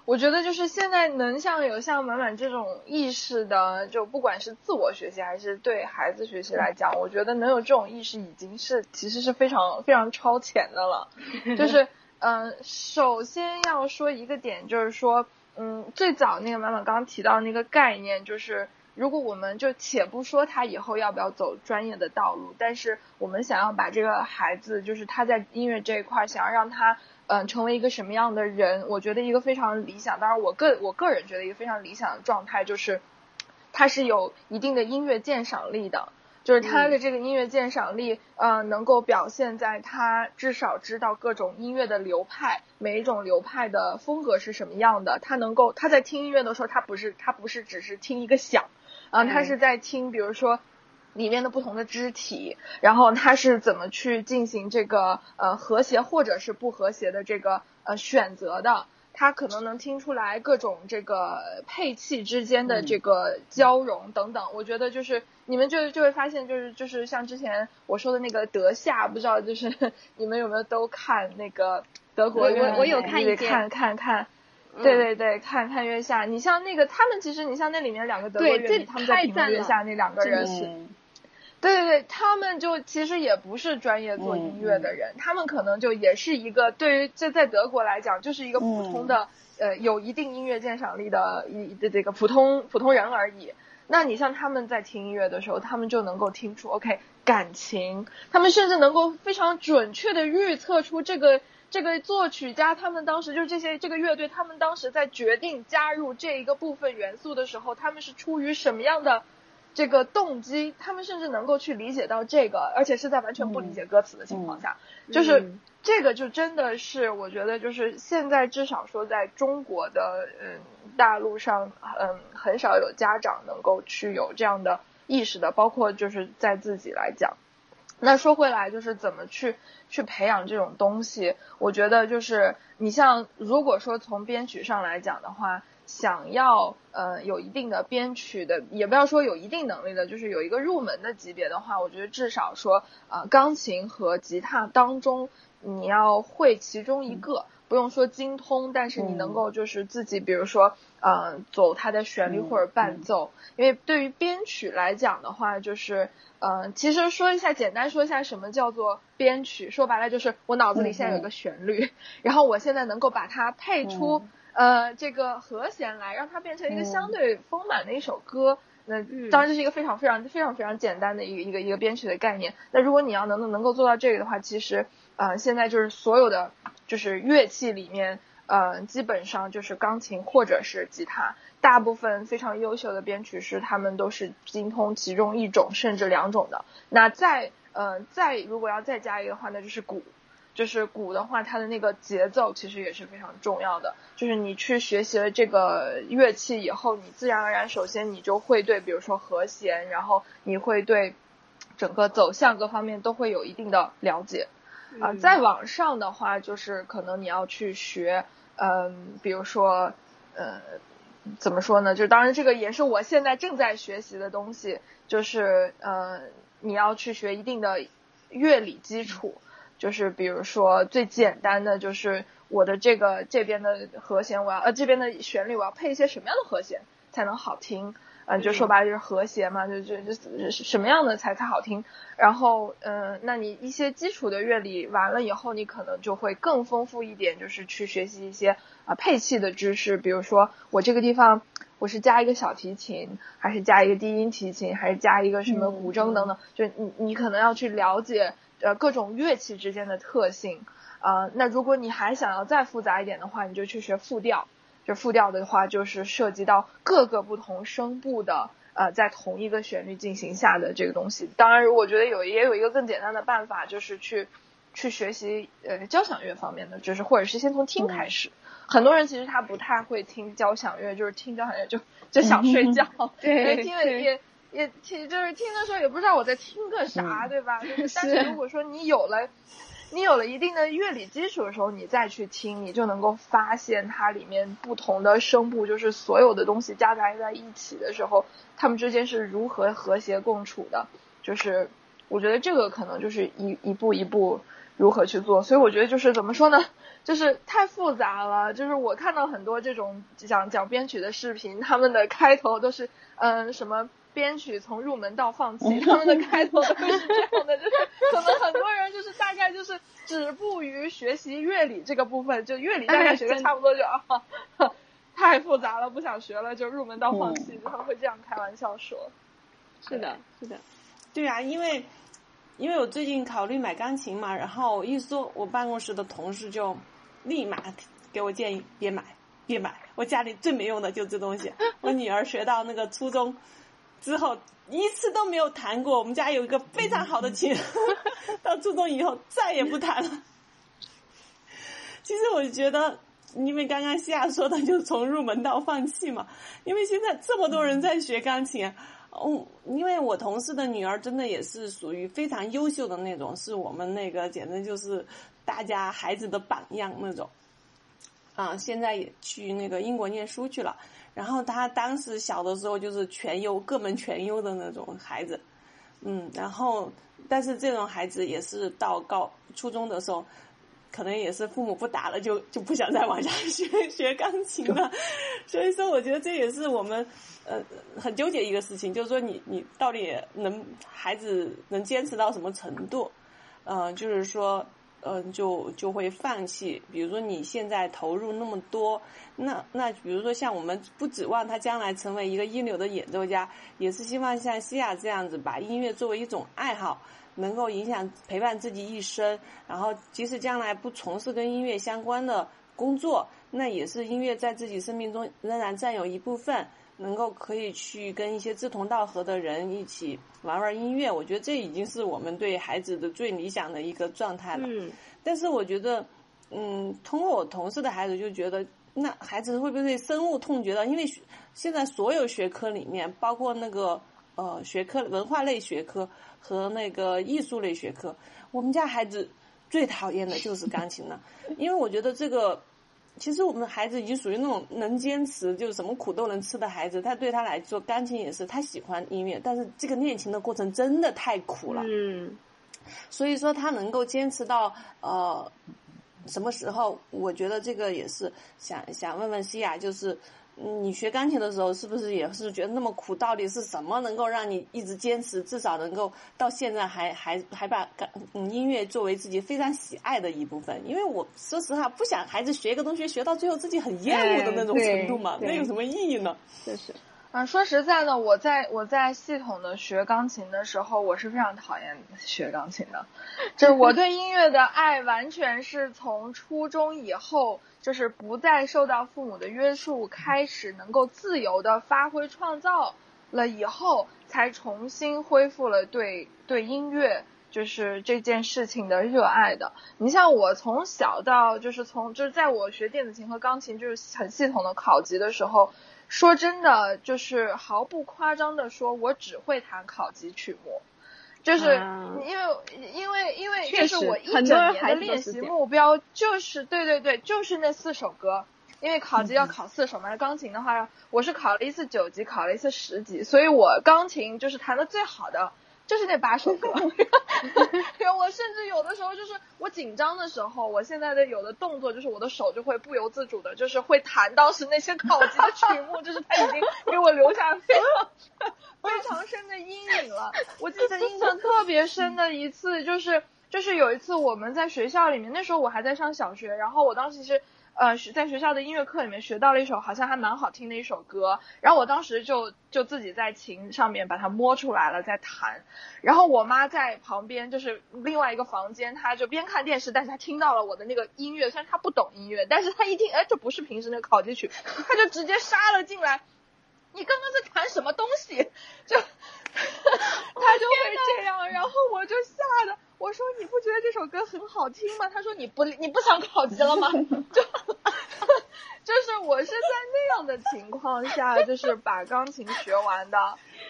我觉得就是现在能像有像满满这种意识的，就不管是自我学习还是对孩子学习来讲，我觉得能有这种意识已经是其实是非常非常超前的了。就是嗯、呃首先要说一个点，就是说，嗯，最早那个满满刚刚提到那个概念，就是如果我们就且不说他以后要不要走专业的道路，但是我们想要把这个孩子，就是他在音乐这一块，想要让他嗯、呃成为一个什么样的人，我觉得一个非常理想，当然我个我个人觉得一个非常理想的状态就是，他是有一定的音乐鉴赏力的。就是他的这个音乐鉴赏力，呃，能够表现在他至少知道各种音乐的流派，每一种流派的风格是什么样的。他能够他在听音乐的时候，他不是他不是只是听一个响，啊、他是在听，比如说里面的不同的肢体，然后他是怎么去进行这个呃和谐或者是不和谐的这个呃选择的。他可能能听出来各种这个配器之间的这个交融等等，我觉得就是你们就就会发现，就是就是像之前我说的那个德夏，不知道就是 你们有没有都看那个德国我我我有看一看看看，嗯。对对对，看看月下。你像那个他们，其实你像那里面两个德国对这乐迷，他们在评论太赞了。月下那两个人，嗯对对对，他们就其实也不是专业做音乐的人，他们可能就也是一个对于这在德国来讲，就是一个普通的、呃有一定音乐鉴赏力的一的这个普通普通人而已。那你像他们在听音乐的时候，他们就能够听出 OK 感情，他们甚至能够非常准确的预测出这个这个作曲家他们当时就是这些这个乐队，他们当时在决定加入这一个部分元素的时候，他们是出于什么样的这个动机，他们甚至能够去理解到这个，而且是在完全不理解歌词的情况下，就是嗯这个就真的是我觉得就是现在至少说在中国的嗯大陆上嗯很少有家长能够去有这样的意识的，包括就是在自己来讲。那说回来，就是怎么去去培养这种东西？我觉得就是你像如果说从编曲上来讲的话，想要呃有一定的编曲的，也不要说有一定能力的，就是有一个入门的级别的话，我觉得至少说呃钢琴和吉他当中你要会其中一个，不用说精通，但是你能够就是自己比如说呃走它的旋律或者伴奏，因为对于编曲来讲的话，就是。嗯，其实说一下，简单说一下什么叫做编曲，说白了就是我脑子里现在有一个旋律，然后我现在能够把它配出呃这个和弦来，让它变成一个相对丰满的一首歌。那当然这是一个非常非常非常非常简单的一个一个一个编曲的概念。那如果你要能能够做到这个的话，其实呃现在就是所有的就是乐器里面，呃基本上就是钢琴或者是吉他。大部分非常优秀的编曲师，他们都是精通其中一种甚至两种的。那再呃再如果要再加一个的话，那就是鼓，就是鼓的话，它的那个节奏其实也是非常重要的。就是你去学习了这个乐器以后，你自然而然首先你就会对，比如说和弦，然后你会对整个走向各方面都会有一定的了解。啊，再往上的话，就是可能你要去学，嗯，比如说呃。怎么说呢？就当然这个也是我现在正在学习的东西，就是呃，你要去学一定的乐理基础，就是比如说最简单的就是我的这个这边的和弦，我要呃这边的旋律我要配一些什么样的和弦才能好听。嗯，就说白了就是和谐嘛，就就就什么样的才才好听。然后，嗯，那你一些基础的乐理完了以后，你可能就会更丰富一点，就是去学习一些啊配器的知识。比如说，我这个地方我是加一个小提琴，还是加一个低音提琴，还是加一个什么古筝等等，就你你可能要去了解呃各种乐器之间的特性。啊，那如果你还想要再复杂一点的话，你就去学复调。就复调的话，就是涉及到各个不同声部的呃，在同一个旋律进行下的这个东西。当然，我觉得有也有一个更简单的办法，就是去去学习呃交响乐方面的，就是或者是先从听开始。很多人其实他不太会听交响乐，就是听交响乐就就想睡觉，对，听了也也听就是听的时候也不知道我在听个啥，对吧？就是但是如果说你有了。你有了一定的乐理基础的时候，你再去听，你就能够发现它里面不同的声部，就是所有的东西夹杂在一起的时候，它们之间是如何和谐共处的。就是我觉得这个可能就是一一步一步如何去做。所以我觉得就是怎么说呢，就是太复杂了。就是我看到很多这种讲讲编曲的视频，他们的开头都是嗯什么。编曲从入门到放弃，他们的开头都是这样的，就是可能很多人就是大概就是止步于学习乐理这个部分，就乐理大概学的差不多就啊，太复杂了，不想学了，就入门到放弃，他们会这样开玩笑说。是的，是的，对啊，因为因为我最近考虑买钢琴嘛，然后一说，我办公室的同事就立马给我建议别买，别买，我家里最没用的就这东西，我女儿学到那个初中。之后一次都没有弹过。我们家有一个非常好的琴，到初中以后再也不弹了。其实我觉得，因为刚刚西亚说的，就从入门到放弃嘛。因为现在这么多人在学钢琴，哦，因为我同事的女儿真的也是属于非常优秀的那种，是我们那个简直就是大家孩子的榜样那种。啊，现在也去那个英国念书去了。然后他当时小的时候就是全优，各门全优的那种孩子，嗯，然后但是这种孩子也是到高初中的时候，可能也是父母不打了，就就不想再往下学学钢琴了。所以说，我觉得这也是我们呃很纠结一个事情，就是说你你到底能孩子能坚持到什么程度？嗯，就是说。嗯，就就会放弃。比如说你现在投入那么多，那那比如说像我们不指望他将来成为一个一流的演奏家，也是希望像西亚这样子，把音乐作为一种爱好，能够影响陪伴自己一生。然后即使将来不从事跟音乐相关的工作，那也是音乐在自己生命中仍然占有一部分。能够可以去跟一些志同道合的人一起玩玩音乐，我觉得这已经是我们对孩子的最理想的一个状态了。嗯。但是我觉得，嗯，通过我同事的孩子就觉得，那孩子会不会深恶痛绝的？因为现在所有学科里面，包括那个呃学科文化类学科和那个艺术类学科，我们家孩子最讨厌的就是钢琴了，因为我觉得这个。其实我们的孩子已经属于那种能坚持，就是什么苦都能吃的孩子。他对他来说，钢琴也是他喜欢音乐，但是这个练琴的过程真的太苦了。嗯，所以说他能够坚持到呃什么时候？我觉得这个也是想想问问西亚，就是。你学钢琴的时候，是不是也是觉得那么苦？到底是什么能够让你一直坚持，至少能够到现在还还还把钢音乐作为自己非常喜爱的一部分？因为我说实话，不想孩子学一个东西学到最后自己很厌恶的那种程度嘛，那有什么意义呢？就是。啊，说实在的，我在我在系统的学钢琴的时候，我是非常讨厌学钢琴的。就是我对音乐的爱，完全是从初中以后，就是不再受到父母的约束，开始能够自由的发挥创造了以后，才重新恢复了对对音乐就是这件事情的热爱的。你像我从小到就是从就是在我学电子琴和钢琴就是很系统的考级的时候。说真的，就是毫不夸张的说，我只会弹考级曲目，就是因为因为因为就是我一整年的练习目标就是对对对，就是那四首歌，因为考级要考四首嘛，钢琴的话，我是考了一次九级，考了一次十级，所以我钢琴就是弹的最好的。就是那八首歌，我甚至有的时候就是我紧张的时候，我现在的有的动作就是我的手就会不由自主的，就是会弹当时那些考级的曲目，就是他已经给我留下非常 非常深的阴影了。我记得印象特别深的一次就是就是有一次我们在学校里面，那时候我还在上小学，然后我当时是。呃，学在学校的音乐课里面学到了一首好像还蛮好听的一首歌，然后我当时就就自己在琴上面把它摸出来了，在弹，然后我妈在旁边就是另外一个房间，她就边看电视，但是她听到了我的那个音乐，虽然她不懂音乐，但是她一听，哎，这不是平时那个考级曲，她就直接杀了进来，你刚刚在弹什么东西？就，她就会这样，然后我就吓得。我说你不觉得这首歌很好听吗？他说你不你不想考级了吗？就就是我是在那样的情况下，就是把钢琴学完的，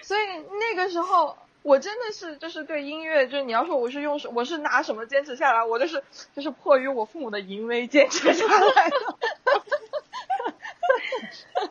所以那个时候我真的是就是对音乐，就是你要说我是用我是拿什么坚持下来，我就是就是迫于我父母的淫威坚持下来的。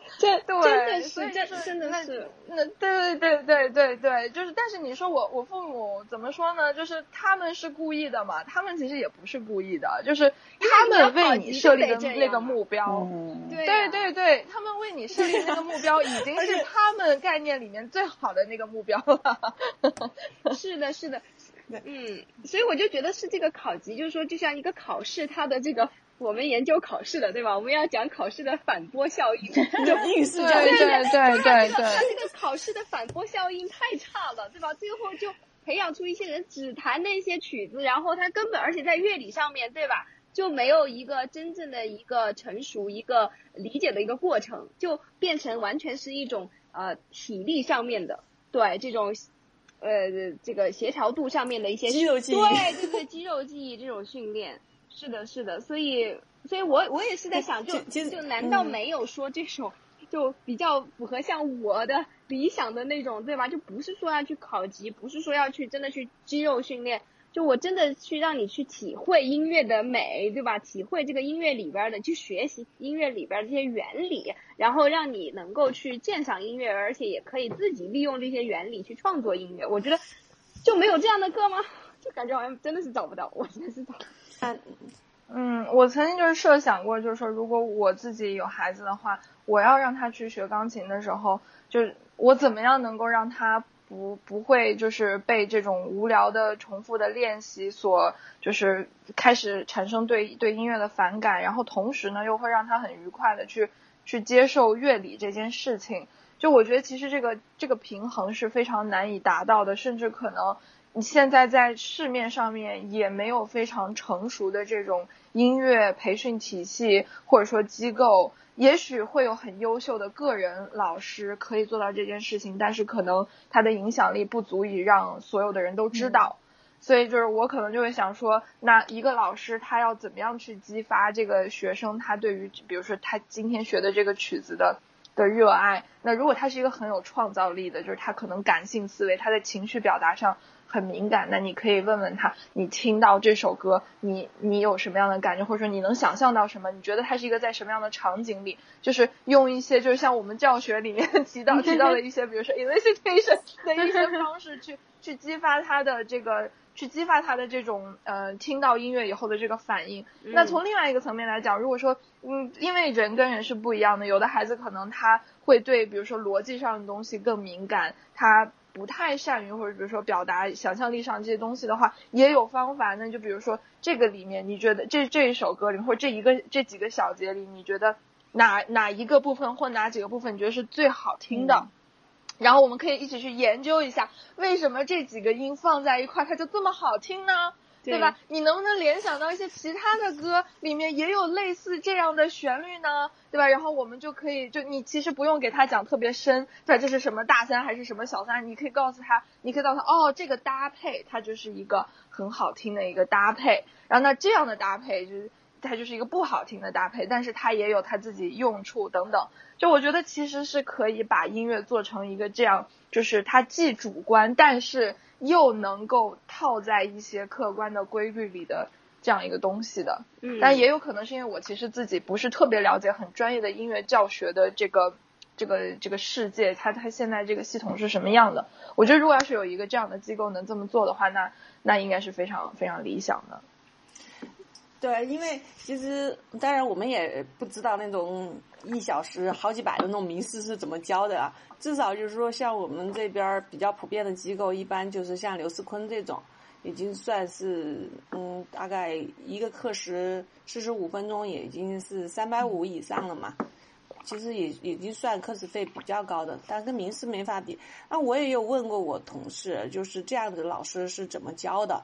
这对，真的是，这真的是，那对对对对对对，就是，但是你说我我父母怎么说呢？就是他们是故意的嘛？他们其实也不是故意的，就是他们为你设立的那个目标，对对对，他们为你设立那个目标，已经是他们概念里面最好的那个目标了。是的，是的，嗯，所以我就觉得是这个考级，就是说，就像一个考试，它的这个。我们研究考试的，对吧？我们要讲考试的反波效应，就应试对对对对对。他这个考试的反波效应太差了，对吧？最后就培养出一些人只弹那些曲子，然后他根本而且在乐理上面对吧，就没有一个真正的一个成熟一个理解的一个过程，就变成完全是一种呃体力上面的对这种呃这个协调度上面的一些肌肉记忆，对对对肌肉记忆这种训练。是的，是的，所以，所以我我也是在想，就就难道没有说这种就比较符合像我的理想的那种，对吧？就不是说要去考级，不是说要去真的去肌肉训练，就我真的去让你去体会音乐的美，对吧？体会这个音乐里边的，去学习音乐里边这些原理，然后让你能够去鉴赏音乐，而且也可以自己利用这些原理去创作音乐。我觉得就没有这样的课吗？就感觉好像真的是找不到，我真的是找。嗯，我曾经就是设想过，就是说，如果我自己有孩子的话，我要让他去学钢琴的时候，就我怎么样能够让他不不会就是被这种无聊的重复的练习所就是开始产生对对音乐的反感，然后同时呢又会让他很愉快的去去接受乐理这件事情。就我觉得其实这个这个平衡是非常难以达到的，甚至可能。你现在在市面上面也没有非常成熟的这种音乐培训体系，或者说机构，也许会有很优秀的个人老师可以做到这件事情，但是可能他的影响力不足以让所有的人都知道。所以就是我可能就会想说，那一个老师他要怎么样去激发这个学生，他对于比如说他今天学的这个曲子的的热爱。那如果他是一个很有创造力的，就是他可能感性思维，他的情绪表达上很敏感，那你可以问问他，你听到这首歌，你你有什么样的感觉，或者说你能想象到什么？你觉得它是一个在什么样的场景里？就是用一些，就是像我们教学里面 提到提到的一些，比如说 elicitation 的一些方式去去激发他的这个。去激发他的这种呃听到音乐以后的这个反应。那从另外一个层面来讲，如果说嗯，因为人跟人是不一样的，有的孩子可能他会对比如说逻辑上的东西更敏感，他不太善于或者比如说表达想象力上这些东西的话，也有方法。那就比如说这个里面，你觉得这这一首歌里或者这一个这几个小节里，你觉得哪哪一个部分或哪几个部分你觉得是最好听的？然后我们可以一起去研究一下，为什么这几个音放在一块它就这么好听呢？对吧？你能不能联想到一些其他的歌里面也有类似这样的旋律呢？对吧？然后我们就可以，就你其实不用给他讲特别深，对吧？这是什么大三还是什么小三？你可以告诉他，你可以告诉他，哦，这个搭配它就是一个很好听的一个搭配。然后那这样的搭配就是。它就是一个不好听的搭配，但是它也有它自己用处等等。就我觉得其实是可以把音乐做成一个这样，就是它既主观，但是又能够套在一些客观的规律里的这样一个东西的。嗯。但也有可能是因为我其实自己不是特别了解很专业的音乐教学的这个这个这个世界，它它现在这个系统是什么样的？我觉得如果要是有一个这样的机构能这么做的话，那那应该是非常非常理想的。对，因为其实当然我们也不知道那种一小时好几百的那种名师是怎么教的啊。至少就是说，像我们这边比较普遍的机构，一般就是像刘思坤这种，已经算是嗯，大概一个课时四十五分钟，也已经是三百五以上了嘛。其实也已经算课时费比较高的，但跟名师没法比。那我也有问过我同事，就是这样的老师是怎么教的，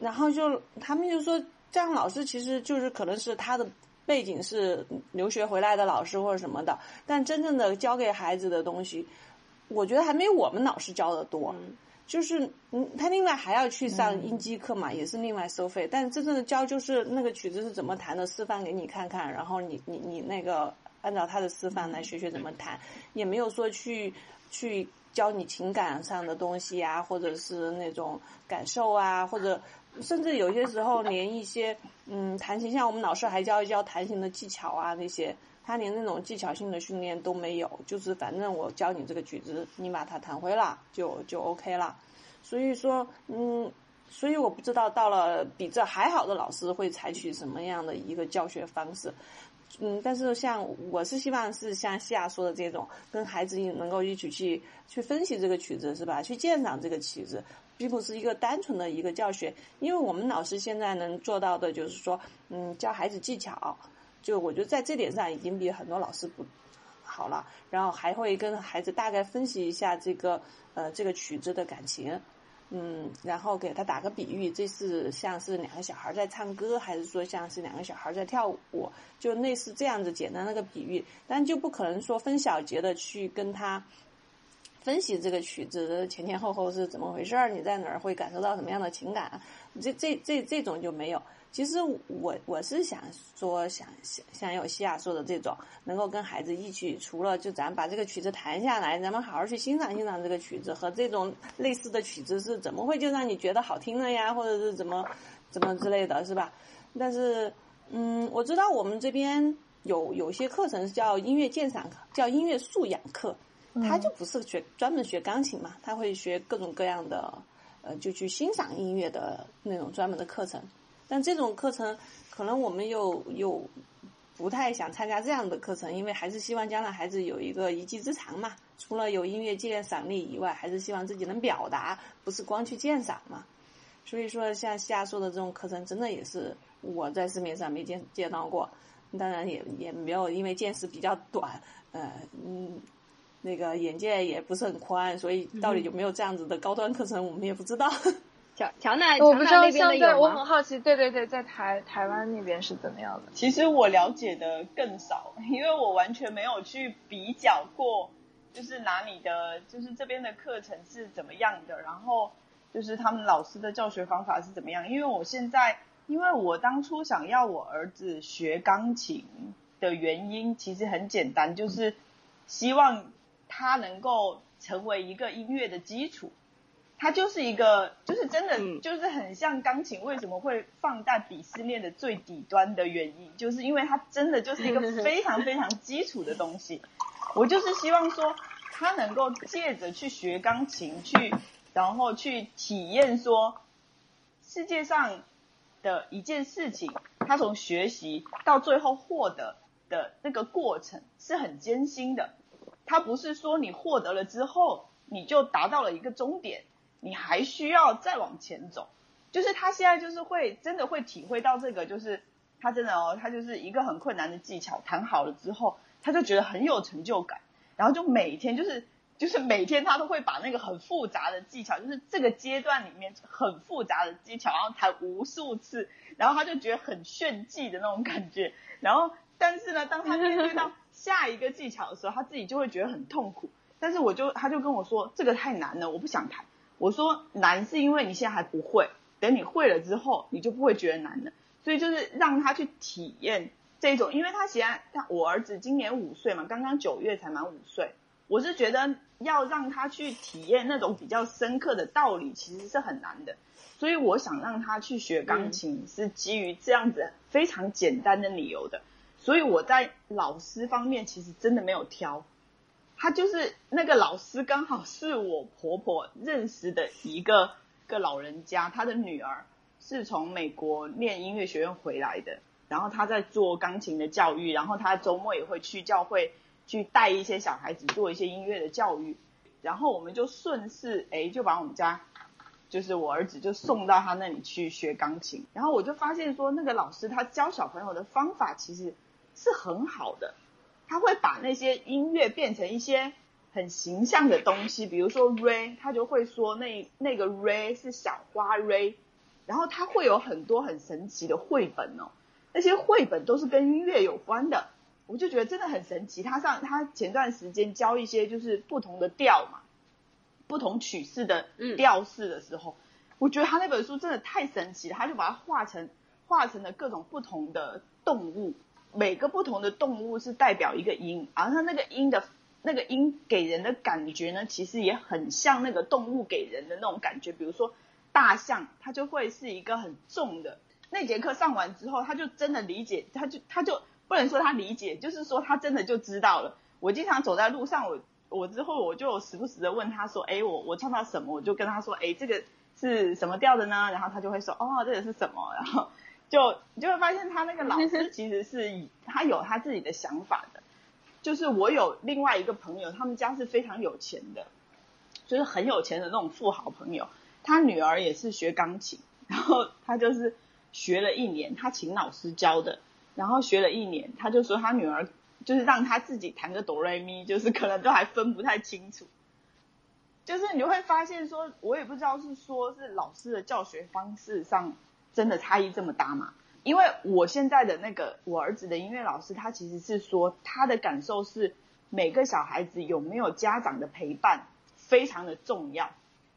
然后就他们就说。这样老师其实就是可能是他的背景是留学回来的老师或者什么的，但真正的教给孩子的东西，我觉得还没我们老师教的多。就是嗯，他另外还要去上音基课嘛，也是另外收费。但真正的教就是那个曲子是怎么弹的，示范给你看看，然后你你你那个按照他的示范来学学怎么弹，也没有说去去教你情感上的东西啊，或者是那种感受啊，或者。甚至有些时候连一些嗯弹琴，像我们老师还教一教弹琴的技巧啊那些，他连那种技巧性的训练都没有，就是反正我教你这个曲子，你把它弹会了就就 OK 了。所以说嗯，所以我不知道到了比这还好的老师会采取什么样的一个教学方式。嗯，但是像我是希望是像西亚说的这种，跟孩子能够一起去去分析这个曲子是吧？去鉴赏这个曲子。并不是一个单纯的一个教学，因为我们老师现在能做到的就是说，嗯，教孩子技巧，就我觉得在这点上已经比很多老师不好了。然后还会跟孩子大概分析一下这个呃这个曲子的感情，嗯，然后给他打个比喻，这是像是两个小孩在唱歌，还是说像是两个小孩在跳舞，就类似这样子简单的个比喻，但就不可能说分小节的去跟他。分析这个曲子的前前后后是怎么回事儿？你在哪儿会感受到什么样的情感？这这这这种就没有。其实我我是想说，想想想有西亚说的这种，能够跟孩子一起，除了就咱把这个曲子弹下来，咱们好好去欣赏欣赏这个曲子和这种类似的曲子是怎么会就让你觉得好听了呀，或者是怎么怎么之类的是吧？但是嗯，我知道我们这边有有些课程是叫音乐鉴赏课，叫音乐素养课。他就不是学专门学钢琴嘛，他会学各种各样的，呃，就去欣赏音乐的那种专门的课程。但这种课程可能我们又又不太想参加这样的课程，因为还是希望将来孩子有一个一技之长嘛。除了有音乐鉴赏力以外，还是希望自己能表达，不是光去鉴赏嘛。所以说，像夏说的这种课程，真的也是我在市面上没见见到过。当然也也没有，因为见识比较短，呃，嗯。那个眼界也不是很宽，所以到底有没有这样子的高端课程，我们也不知道。乔乔奈，我不知道现在我很好奇，对对对，在台台湾那边是怎么样的？其实我了解的更少，因为我完全没有去比较过，就是哪里的，就是这边的课程是怎么样的，然后就是他们老师的教学方法是怎么样。因为我现在，因为我当初想要我儿子学钢琴的原因，其实很简单，就是。希望他能够成为一个音乐的基础。它就是一个，就是真的，嗯就是很像钢琴为什么会放在鄙视链的最底端的原因，就是因为它真的就是一个 非常非常基础的东西。我就是希望说，他能够借着去学钢琴，去然后去体验说，世界上的一件事情，他从学习到最后获得的那个过程是很艰辛的。他不是说你获得了之后你就达到了一个终点，你还需要再往前走。就是他现在就是会真的会体会到这个，就是他真的哦，他就是一个很困难的技巧弹好了之后，他就觉得很有成就感，然后就每天就是就是每天他都会把那个很复杂的技巧，就是这个阶段里面很复杂的技巧，然后弹无数次，然后他就觉得很炫技的那种感觉。然后但是呢，当他面对到 下一个技巧的时候，他自己就会觉得很痛苦。但是我就他就跟我说，这个太难了，我不想弹。我说难是因为你现在还不会，等你会了之后，你就不会觉得难了。所以就是让他去体验这种，因为他现在他我儿子今年五岁嘛，刚刚九月才满五岁，我是觉得要让他去体验那种比较深刻的道理，其实是很难的。所以我想让他去学钢琴，是基于这样子非常简单的理由的。所以我在老师方面其实真的没有挑，他就是那个老师刚好是我婆婆认识的一个个老人家，他的女儿是从美国念音乐学院回来的，然后他在做钢琴的教育，然后他周末也会去教会去带一些小孩子做一些音乐的教育，然后我们就顺势哎就把我们家就是我儿子就送到他那里去学钢琴，然后我就发现说那个老师他教小朋友的方法其实是很好的，他会把那些音乐变成一些很形象的东西，比如说 Ray，他就会说那那个 Ray 是小花 Ray，然后他会有很多很神奇的绘本哦，那些绘本都是跟音乐有关的，我就觉得真的很神奇。他上他前段时间教一些就是不同的调嘛，不同曲式的嗯调式的时候，我觉得他那本书真的太神奇了，他就把它画成画成了各种不同的动物，每个不同的动物是代表一个音，而它那个音的那个音给人的感觉呢，其实也很像那个动物给人的那种感觉。比如说大象，它就会是一个很重的。那节课上完之后，他就真的理解，他就他就不能说他理解，就是说他真的就知道了。我经常走在路上，我我之后我就时不时的问他说，哎，我我唱到什么，我就跟他说，哎，这个是什么调的呢？然后他就会说，哦，这个是什么？然后就你就会发现他那个老师其实是以他有他自己的想法的。就是我有另外一个朋友，他们家是非常有钱的，就是很有钱的那种富豪朋友。他女儿也是学钢琴，然后他就是学了一年，他请老师教的，然后学了一年，他就说他女儿就是让他自己弹个哆来咪，就是可能都还分不太清楚。就是你就会发现说，我也不知道是说是老师的教学方式上真的差异这么大吗？因为我现在的那个我儿子的音乐老师，他其实是说他的感受是每个小孩子有没有家长的陪伴非常的重要。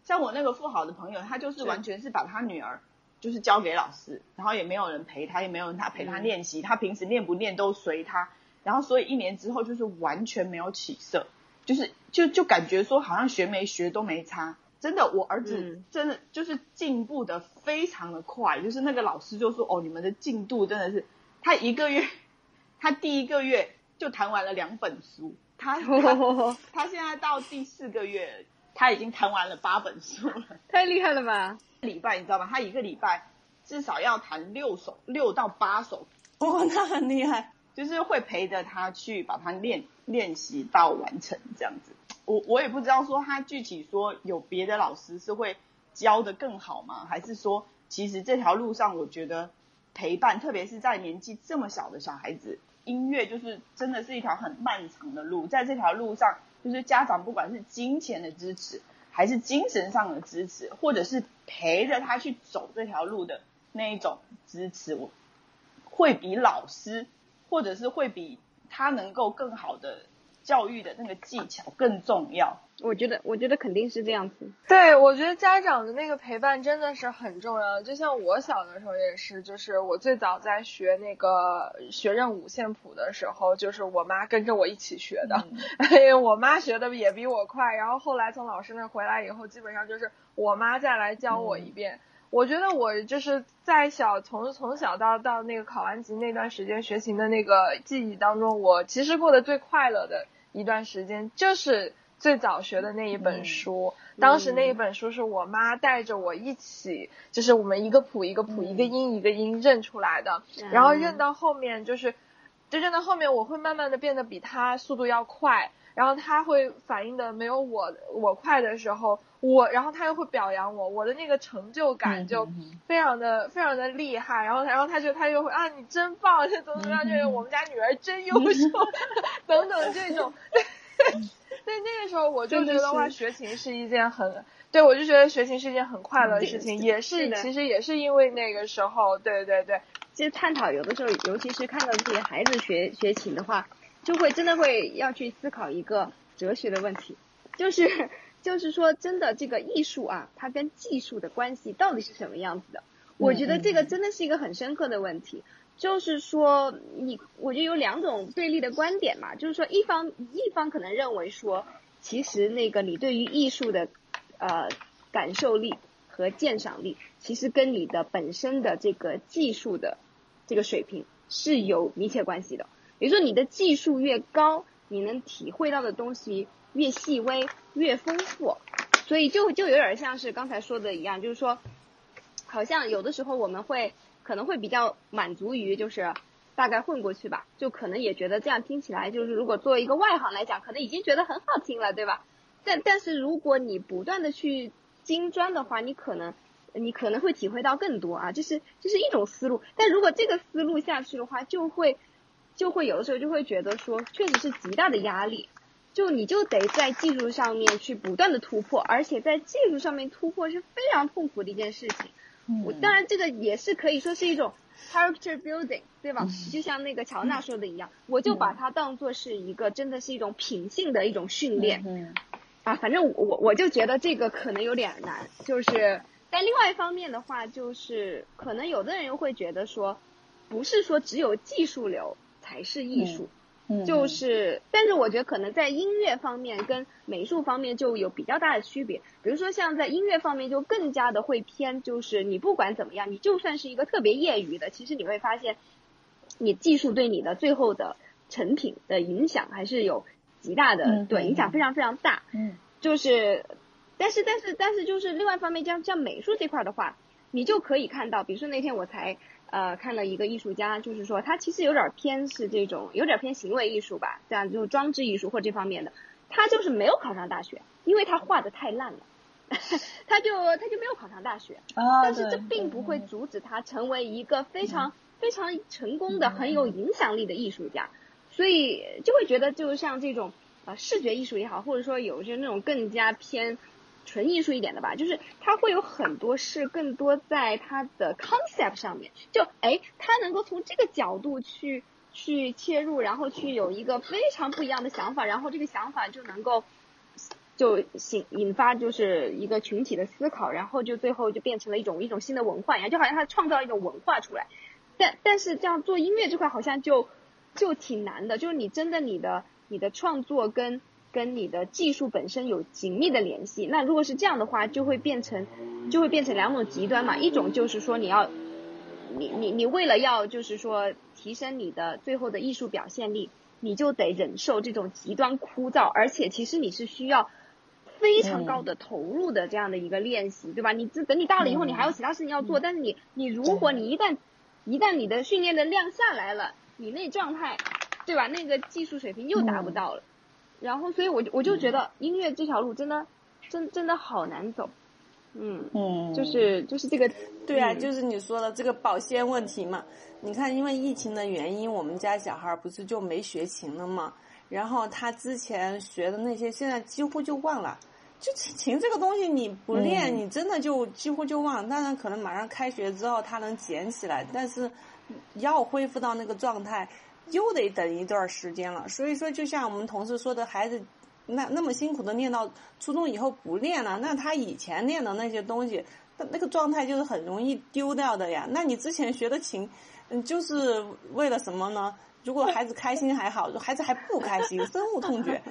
像我那个富豪的朋友，他就是完全是把他女儿就是交给老师，然后也没有人陪他，也没有人他陪他练习，他平时练不练都随他，然后所以一年之后就是完全没有起色，就是就就感觉说好像学没学都没差。真的，我儿子嗯真的就是进步的非常的快，就是那个老师就说哦，你们的进度真的是，他一个月，他第一个月就弹完了两本书，他 他他现在到第四个月，他已经弹完了八本书了。太厉害了吧！礼拜你知道吗？他一个礼拜至少要弹六首，六到八首，哦，那很厉害。就是会陪着他去把它练练习到完成这样子。我我也不知道说他具体说有别的老师是会教的更好吗？还是说其实这条路上我觉得陪伴，特别是在年纪这么小的小孩子，音乐就是真的是一条很漫长的路，在这条路上，就是家长不管是金钱的支持，还是精神上的支持，或者是陪着他去走这条路的那一种支持，我会比老师，或者是会比他能够更好的教育的那个技巧更重要。我觉得，我觉得肯定是这样子。对，我觉得家长的那个陪伴真的是很重要。就像我小的时候也是，就是我最早在学那个学认五线谱的时候，就是我妈跟着我一起学的。因为我妈学的也比我快，然后后来从老师那回来以后，基本上就是我妈再来教我一遍。我觉得我就是在小从从小到到那个考完级那段时间学琴的那个记忆当中，我其实过得最快乐的一段时间就是。最早学的那一本书，当时那一本书是我妈带着我一起，就是我们一个谱一个谱，一个音一个音认出来的。然后认到后面，就是就认到后面，我会慢慢的变得比他速度要快。然后他会反应的没有我我快的时候，我然后他又会表扬我，我的那个成就感就非常的非常的厉害。然后然后他就他又会啊你真棒，怎么怎么样，就是我们家女儿真优秀，等等这种。对那个时候我就觉得哇学琴是一件很，对我就觉得学琴是一件很快乐的事情，也是其实也是因为那个时候，对对对，其实探讨有的时候，尤其是看到自己孩子学学琴的话，就会真的会要去思考一个哲学的问题，就是 就是说真的这个艺术啊，它跟技术的关系到底是什么样子的？我觉得这个真的是一个很深刻的问题。就是说，你我觉得有两种对立的观点嘛，就是说，一方一方可能认为说，其实那个你对于艺术的呃感受力和鉴赏力，其实跟你的本身的这个技术的这个水平是有密切关系的。比如说，你的技术越高，你能体会到的东西越细微、越丰富，所以就就有点像是刚才说的一样，就是说，好像有的时候我们会。可能会比较满足于就是大概混过去吧，就可能也觉得这样听起来就是如果作为一个外行来讲，可能已经觉得很好听了，对吧？但但是如果你不断的去精专的话，你可能你可能会体会到更多啊，这是这是一种思路。但如果这个思路下去的话，就会就会有的时候就会觉得说，确实是极大的压力，就你就得在技术上面去不断的突破，而且在技术上面突破是非常痛苦的一件事情。我当然这个也是可以说是一种 character building，对吧？就像那个乔娜说的一样，我就把它当做是一个真的是一种品性的一种训练。嗯。啊，反正我我就觉得这个可能有点难，就是，但另外一方面的话，就是可能有的人又会觉得说，不是说只有技术流才是艺术。就是，但是我觉得可能在音乐方面跟美术方面就有比较大的区别。比如说像在音乐方面就更加的会偏，就是你不管怎么样，你就算是一个特别业余的，其实你会发现，你技术对你的最后的成品的影响还是有极大的，对，影响非常非常大。嗯，就是，但是但是但是就是另外一方面，像像美术这块的话，你就可以看到，比如说那天我才。呃，看了一个艺术家，就是说他其实有点偏是这种，有点偏行为艺术吧，这样就是装置艺术或这方面的。他就是没有考上大学，因为他画的太烂了，他就他就没有考上大学。啊，但是这并不会阻止他成为一个非常非常成功的、很有影响力的艺术家。所以就会觉得，就像这种呃视觉艺术也好，或者说有些那种更加偏。纯艺术一点的吧，就是它会有很多是更多在它的 concept 上面，就哎，它能够从这个角度去去切入，然后去有一个非常不一样的想法，然后这个想法就能够就引引发就是一个群体的思考，然后就最后就变成了一种一种新的文化呀，就好像他创造一种文化出来。但但是这样做音乐这块好像就就挺难的，就是你真的你的你的创作跟。跟你的技术本身有紧密的联系，那如果是这样的话，就会变成，就会变成两种极端嘛。一种就是说你要，你你你为了要就是说提升你的最后的艺术表现力，你就得忍受这种极端枯燥，而且其实你是需要非常高的投入的这样的一个练习，对吧？你这等你大了以后，你还有其他事情要做，但是你你如果你一旦一旦你的训练的量下来了，你那状态，对吧？那个技术水平又达不到了。然后，所以我就我就觉得音乐这条路真的，真真的好难走，嗯嗯，就是就是这个，对啊，就是你说的这个保鲜问题嘛。你看，因为疫情的原因，我们家小孩不是就没学琴了嘛？然后他之前学的那些，现在几乎就忘了。就琴这个东西，你不练，你真的就几乎就忘。当然，可能马上开学之后他能捡起来，但是要恢复到那个状态。又得等一段时间了，所以说，就像我们同事说的，孩子那那么辛苦的练到初中以后不练了，那他以前练的那些东西，那那个状态就是很容易丢掉的呀。那你之前学的琴，嗯，就是为了什么呢？如果孩子开心还好，孩子还不开心，深恶痛绝，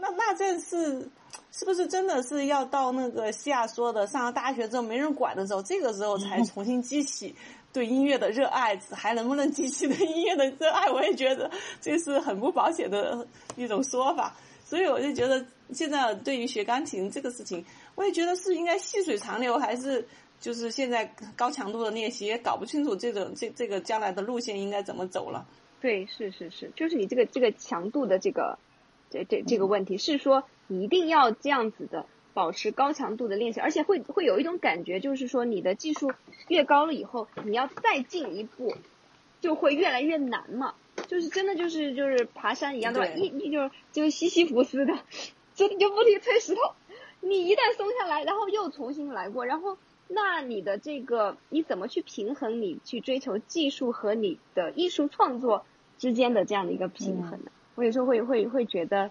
那那这是是不是真的是要到那个西亚说的上了大学之后没人管的时候，这个时候才重新激起对音乐的热爱，还能不能激起对音乐的热爱？我也觉得这是很不保险的一种说法。所以我就觉得现在对于学钢琴这个事情，我也觉得是应该细水长流，还是就是现在高强度的练习，也搞不清楚这种这这个将来的路线应该怎么走了。对，是是是，就是你这个这个强度的这个这这这个问题，是说你一定要这样子的保持高强度的练习，而且会会有一种感觉，就是说你的技术越高了以后，你要再进一步，就会越来越难嘛。就是真的就是就是爬山一样，对吧？一你就就西西弗斯的，就你就不停推石头，你一旦松下来，然后又重新来过，然后那你的这个你怎么去平衡你去追求技术和你的艺术创作之间的这样的一个平衡呢？我有时候会会会觉得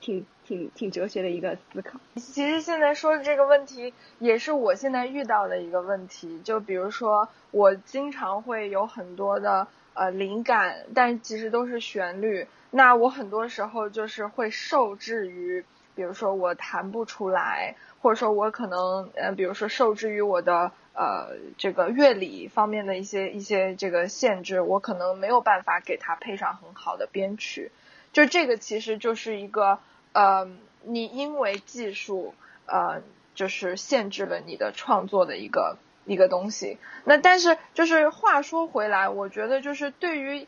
挺挺挺哲学的一个思考。其实现在说的这个问题，也是我现在遇到的一个问题。就比如说，我经常会有很多的。呃，灵感，但其实都是旋律。那我很多时候就是会受制于，比如说我弹不出来，或者说我可能，呃，比如说受制于我的呃这个乐理方面的一些一些这个限制，我可能没有办法给它配上很好的编曲。就这个其实就是一个，呃，你因为技术，呃，就是限制了你的创作的一个。一个东西，那但是就是话说回来，我觉得就是对于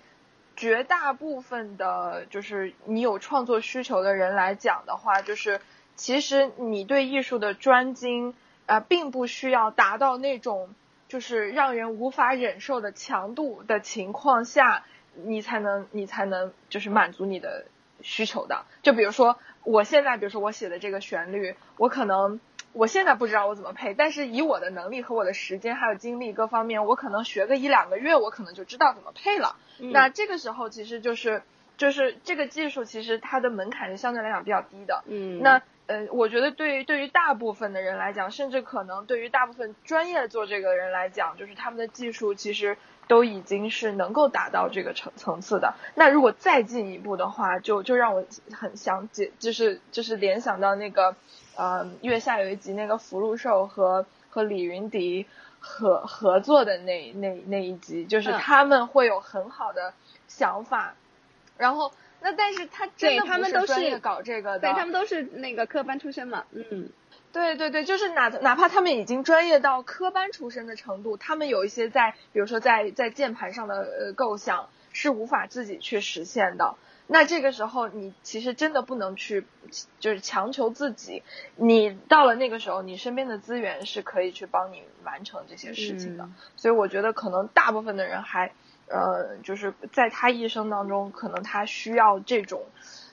绝大部分的，就是你有创作需求的人来讲的话，就是其实你对艺术的专精啊，并不需要达到那种就是让人无法忍受的强度的情况下，你才能你才能就是满足你的需求的。就比如说我现在，比如说我写的这个旋律，我可能。我现在不知道我怎么配，但是以我的能力和我的时间还有精力各方面，我可能学个一两个月，我可能就知道怎么配了。那这个时候其实就是就是这个技术，其实它的门槛是相对来讲比较低的。嗯。那呃，我觉得对于对于大部分的人来讲，甚至可能对于大部分专业做这个人来讲，就是他们的技术其实都已经是能够达到这个层层次的。那如果再进一步的话，就就让我很想解，就是就是联想到那个。呃，月下有一集那个福禄寿和和李云迪合合作的那那那一集，就是他们会有很好的想法，然后那但是他真的不是专业搞这个的，对他们都是那个科班出身嘛，嗯，对对对，就是哪哪怕他们已经专业到科班出身的程度，他们有一些在比如说在在键盘上的呃构想是无法自己去实现的。那这个时候，你其实真的不能去，就是强求自己。你到了那个时候，你身边的资源是可以去帮你完成这些事情的。所以我觉得，可能大部分的人还，呃，就是在他一生当中，可能他需要这种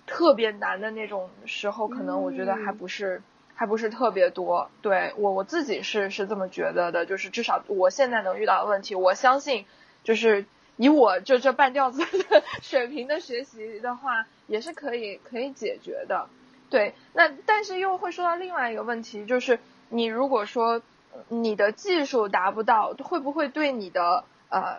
特别难的那种时候，可能我觉得还不是，还不是特别多。对我我自己是是这么觉得的，就是至少我现在能遇到的问题，我相信就是。以我就这半吊子的水平的学习的话，也是可以可以解决的。对，那但是又会说到另外一个问题，就是你如果说你的技术达不到，会不会对你的呃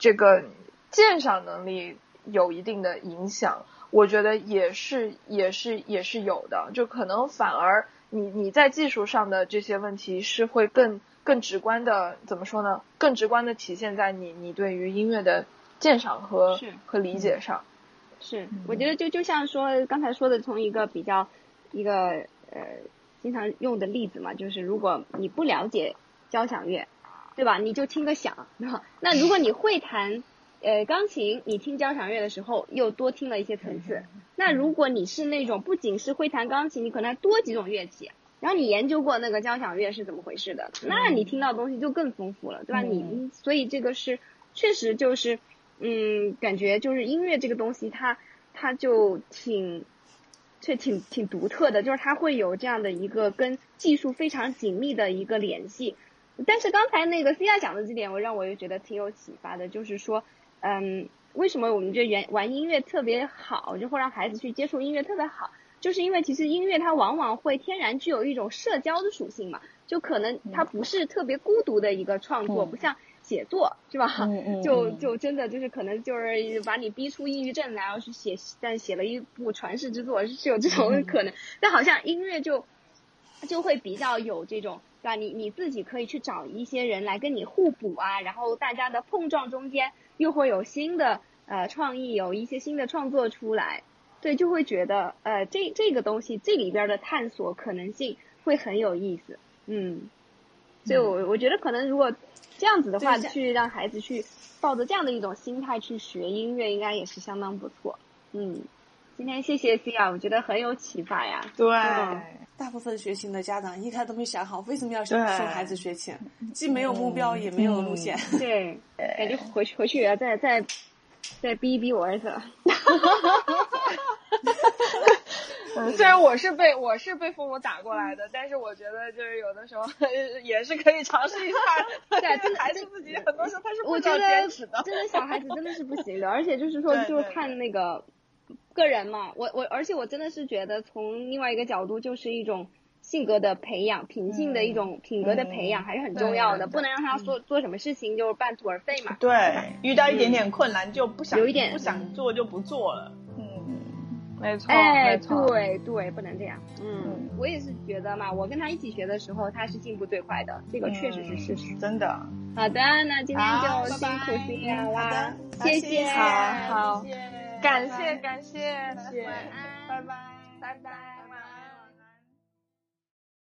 这个鉴赏能力有一定的影响？我觉得也是也是也是有的，就可能反而你你在技术上的这些问题是会更。更直观的怎么说呢？更直观的体现在你你对于音乐的鉴赏和和理解上。是，我觉得就就像说刚才说的，从一个比较一个呃经常用的例子嘛，就是如果你不了解交响乐，对吧？你就听个响，那如果你会弹呃钢琴，你听交响乐的时候又多听了一些层次。那如果你是那种不仅是会弹钢琴，你可能还多几种乐器。然后你研究过那个交响乐是怎么回事的，那你听到东西就更丰富了，对吧？你所以这个是确实就是，嗯，感觉就是音乐这个东西，它它就挺，却挺挺独特的，就是它会有这样的一个跟技术非常紧密的一个联系。但是刚才那个 C 亚讲的这点，我让我又觉得挺有启发的，就是说，嗯，为什么我们觉得玩玩音乐特别好，就会让孩子去接触音乐特别好？就是因为其实音乐它往往会天然具有一种社交的属性嘛，就可能它不是特别孤独的一个创作，不像写作是吧？就就真的就是可能就是把你逼出抑郁症来，然后去写，但写了一部传世之作是有这种可能，但好像音乐就就会比较有这种。对吧？你你自己可以去找一些人来跟你互补啊，然后大家的碰撞中间又会有新的呃创意，有一些新的创作出来，对，就会觉得呃这这个东西这里边的探索可能性会很有意思，嗯，所以我我觉得可能如果这样子的话，去让孩子去抱着这样的一种心态去学音乐，应该也是相当不错，嗯，今天谢谢 C 啊，我觉得很有启发呀，对。大部分学琴的家长一开始都没想好为什么要送孩子学琴，既没有目标也没有路线。对，感觉回去回去也要再再再逼一逼我儿子。虽然我是被我是被父母打过来的，但是我觉得就是有的时候 也是可以尝试一下。对，真的孩子自己很多时候他是不知道坚持的。真的小孩子真的是不行的，而且就是说，就看那个。个人嘛，我我而且我真的是觉得从另外一个角度，就是一种性格的培养，品性的一种品格的培养还是很重要的，不能让他做做什么事情就是半途而废嘛。对，遇到一点点困难就不想有一点不想做就不做了。嗯，没错，哎，对对，不能这样。嗯，我也是觉得嘛，我跟他一起学的时候，他是进步最快的，这个确实是事实。真的。好的，那今天就辛苦辛苦啦，谢谢，好好。感谢感谢，晚安，拜拜，拜拜。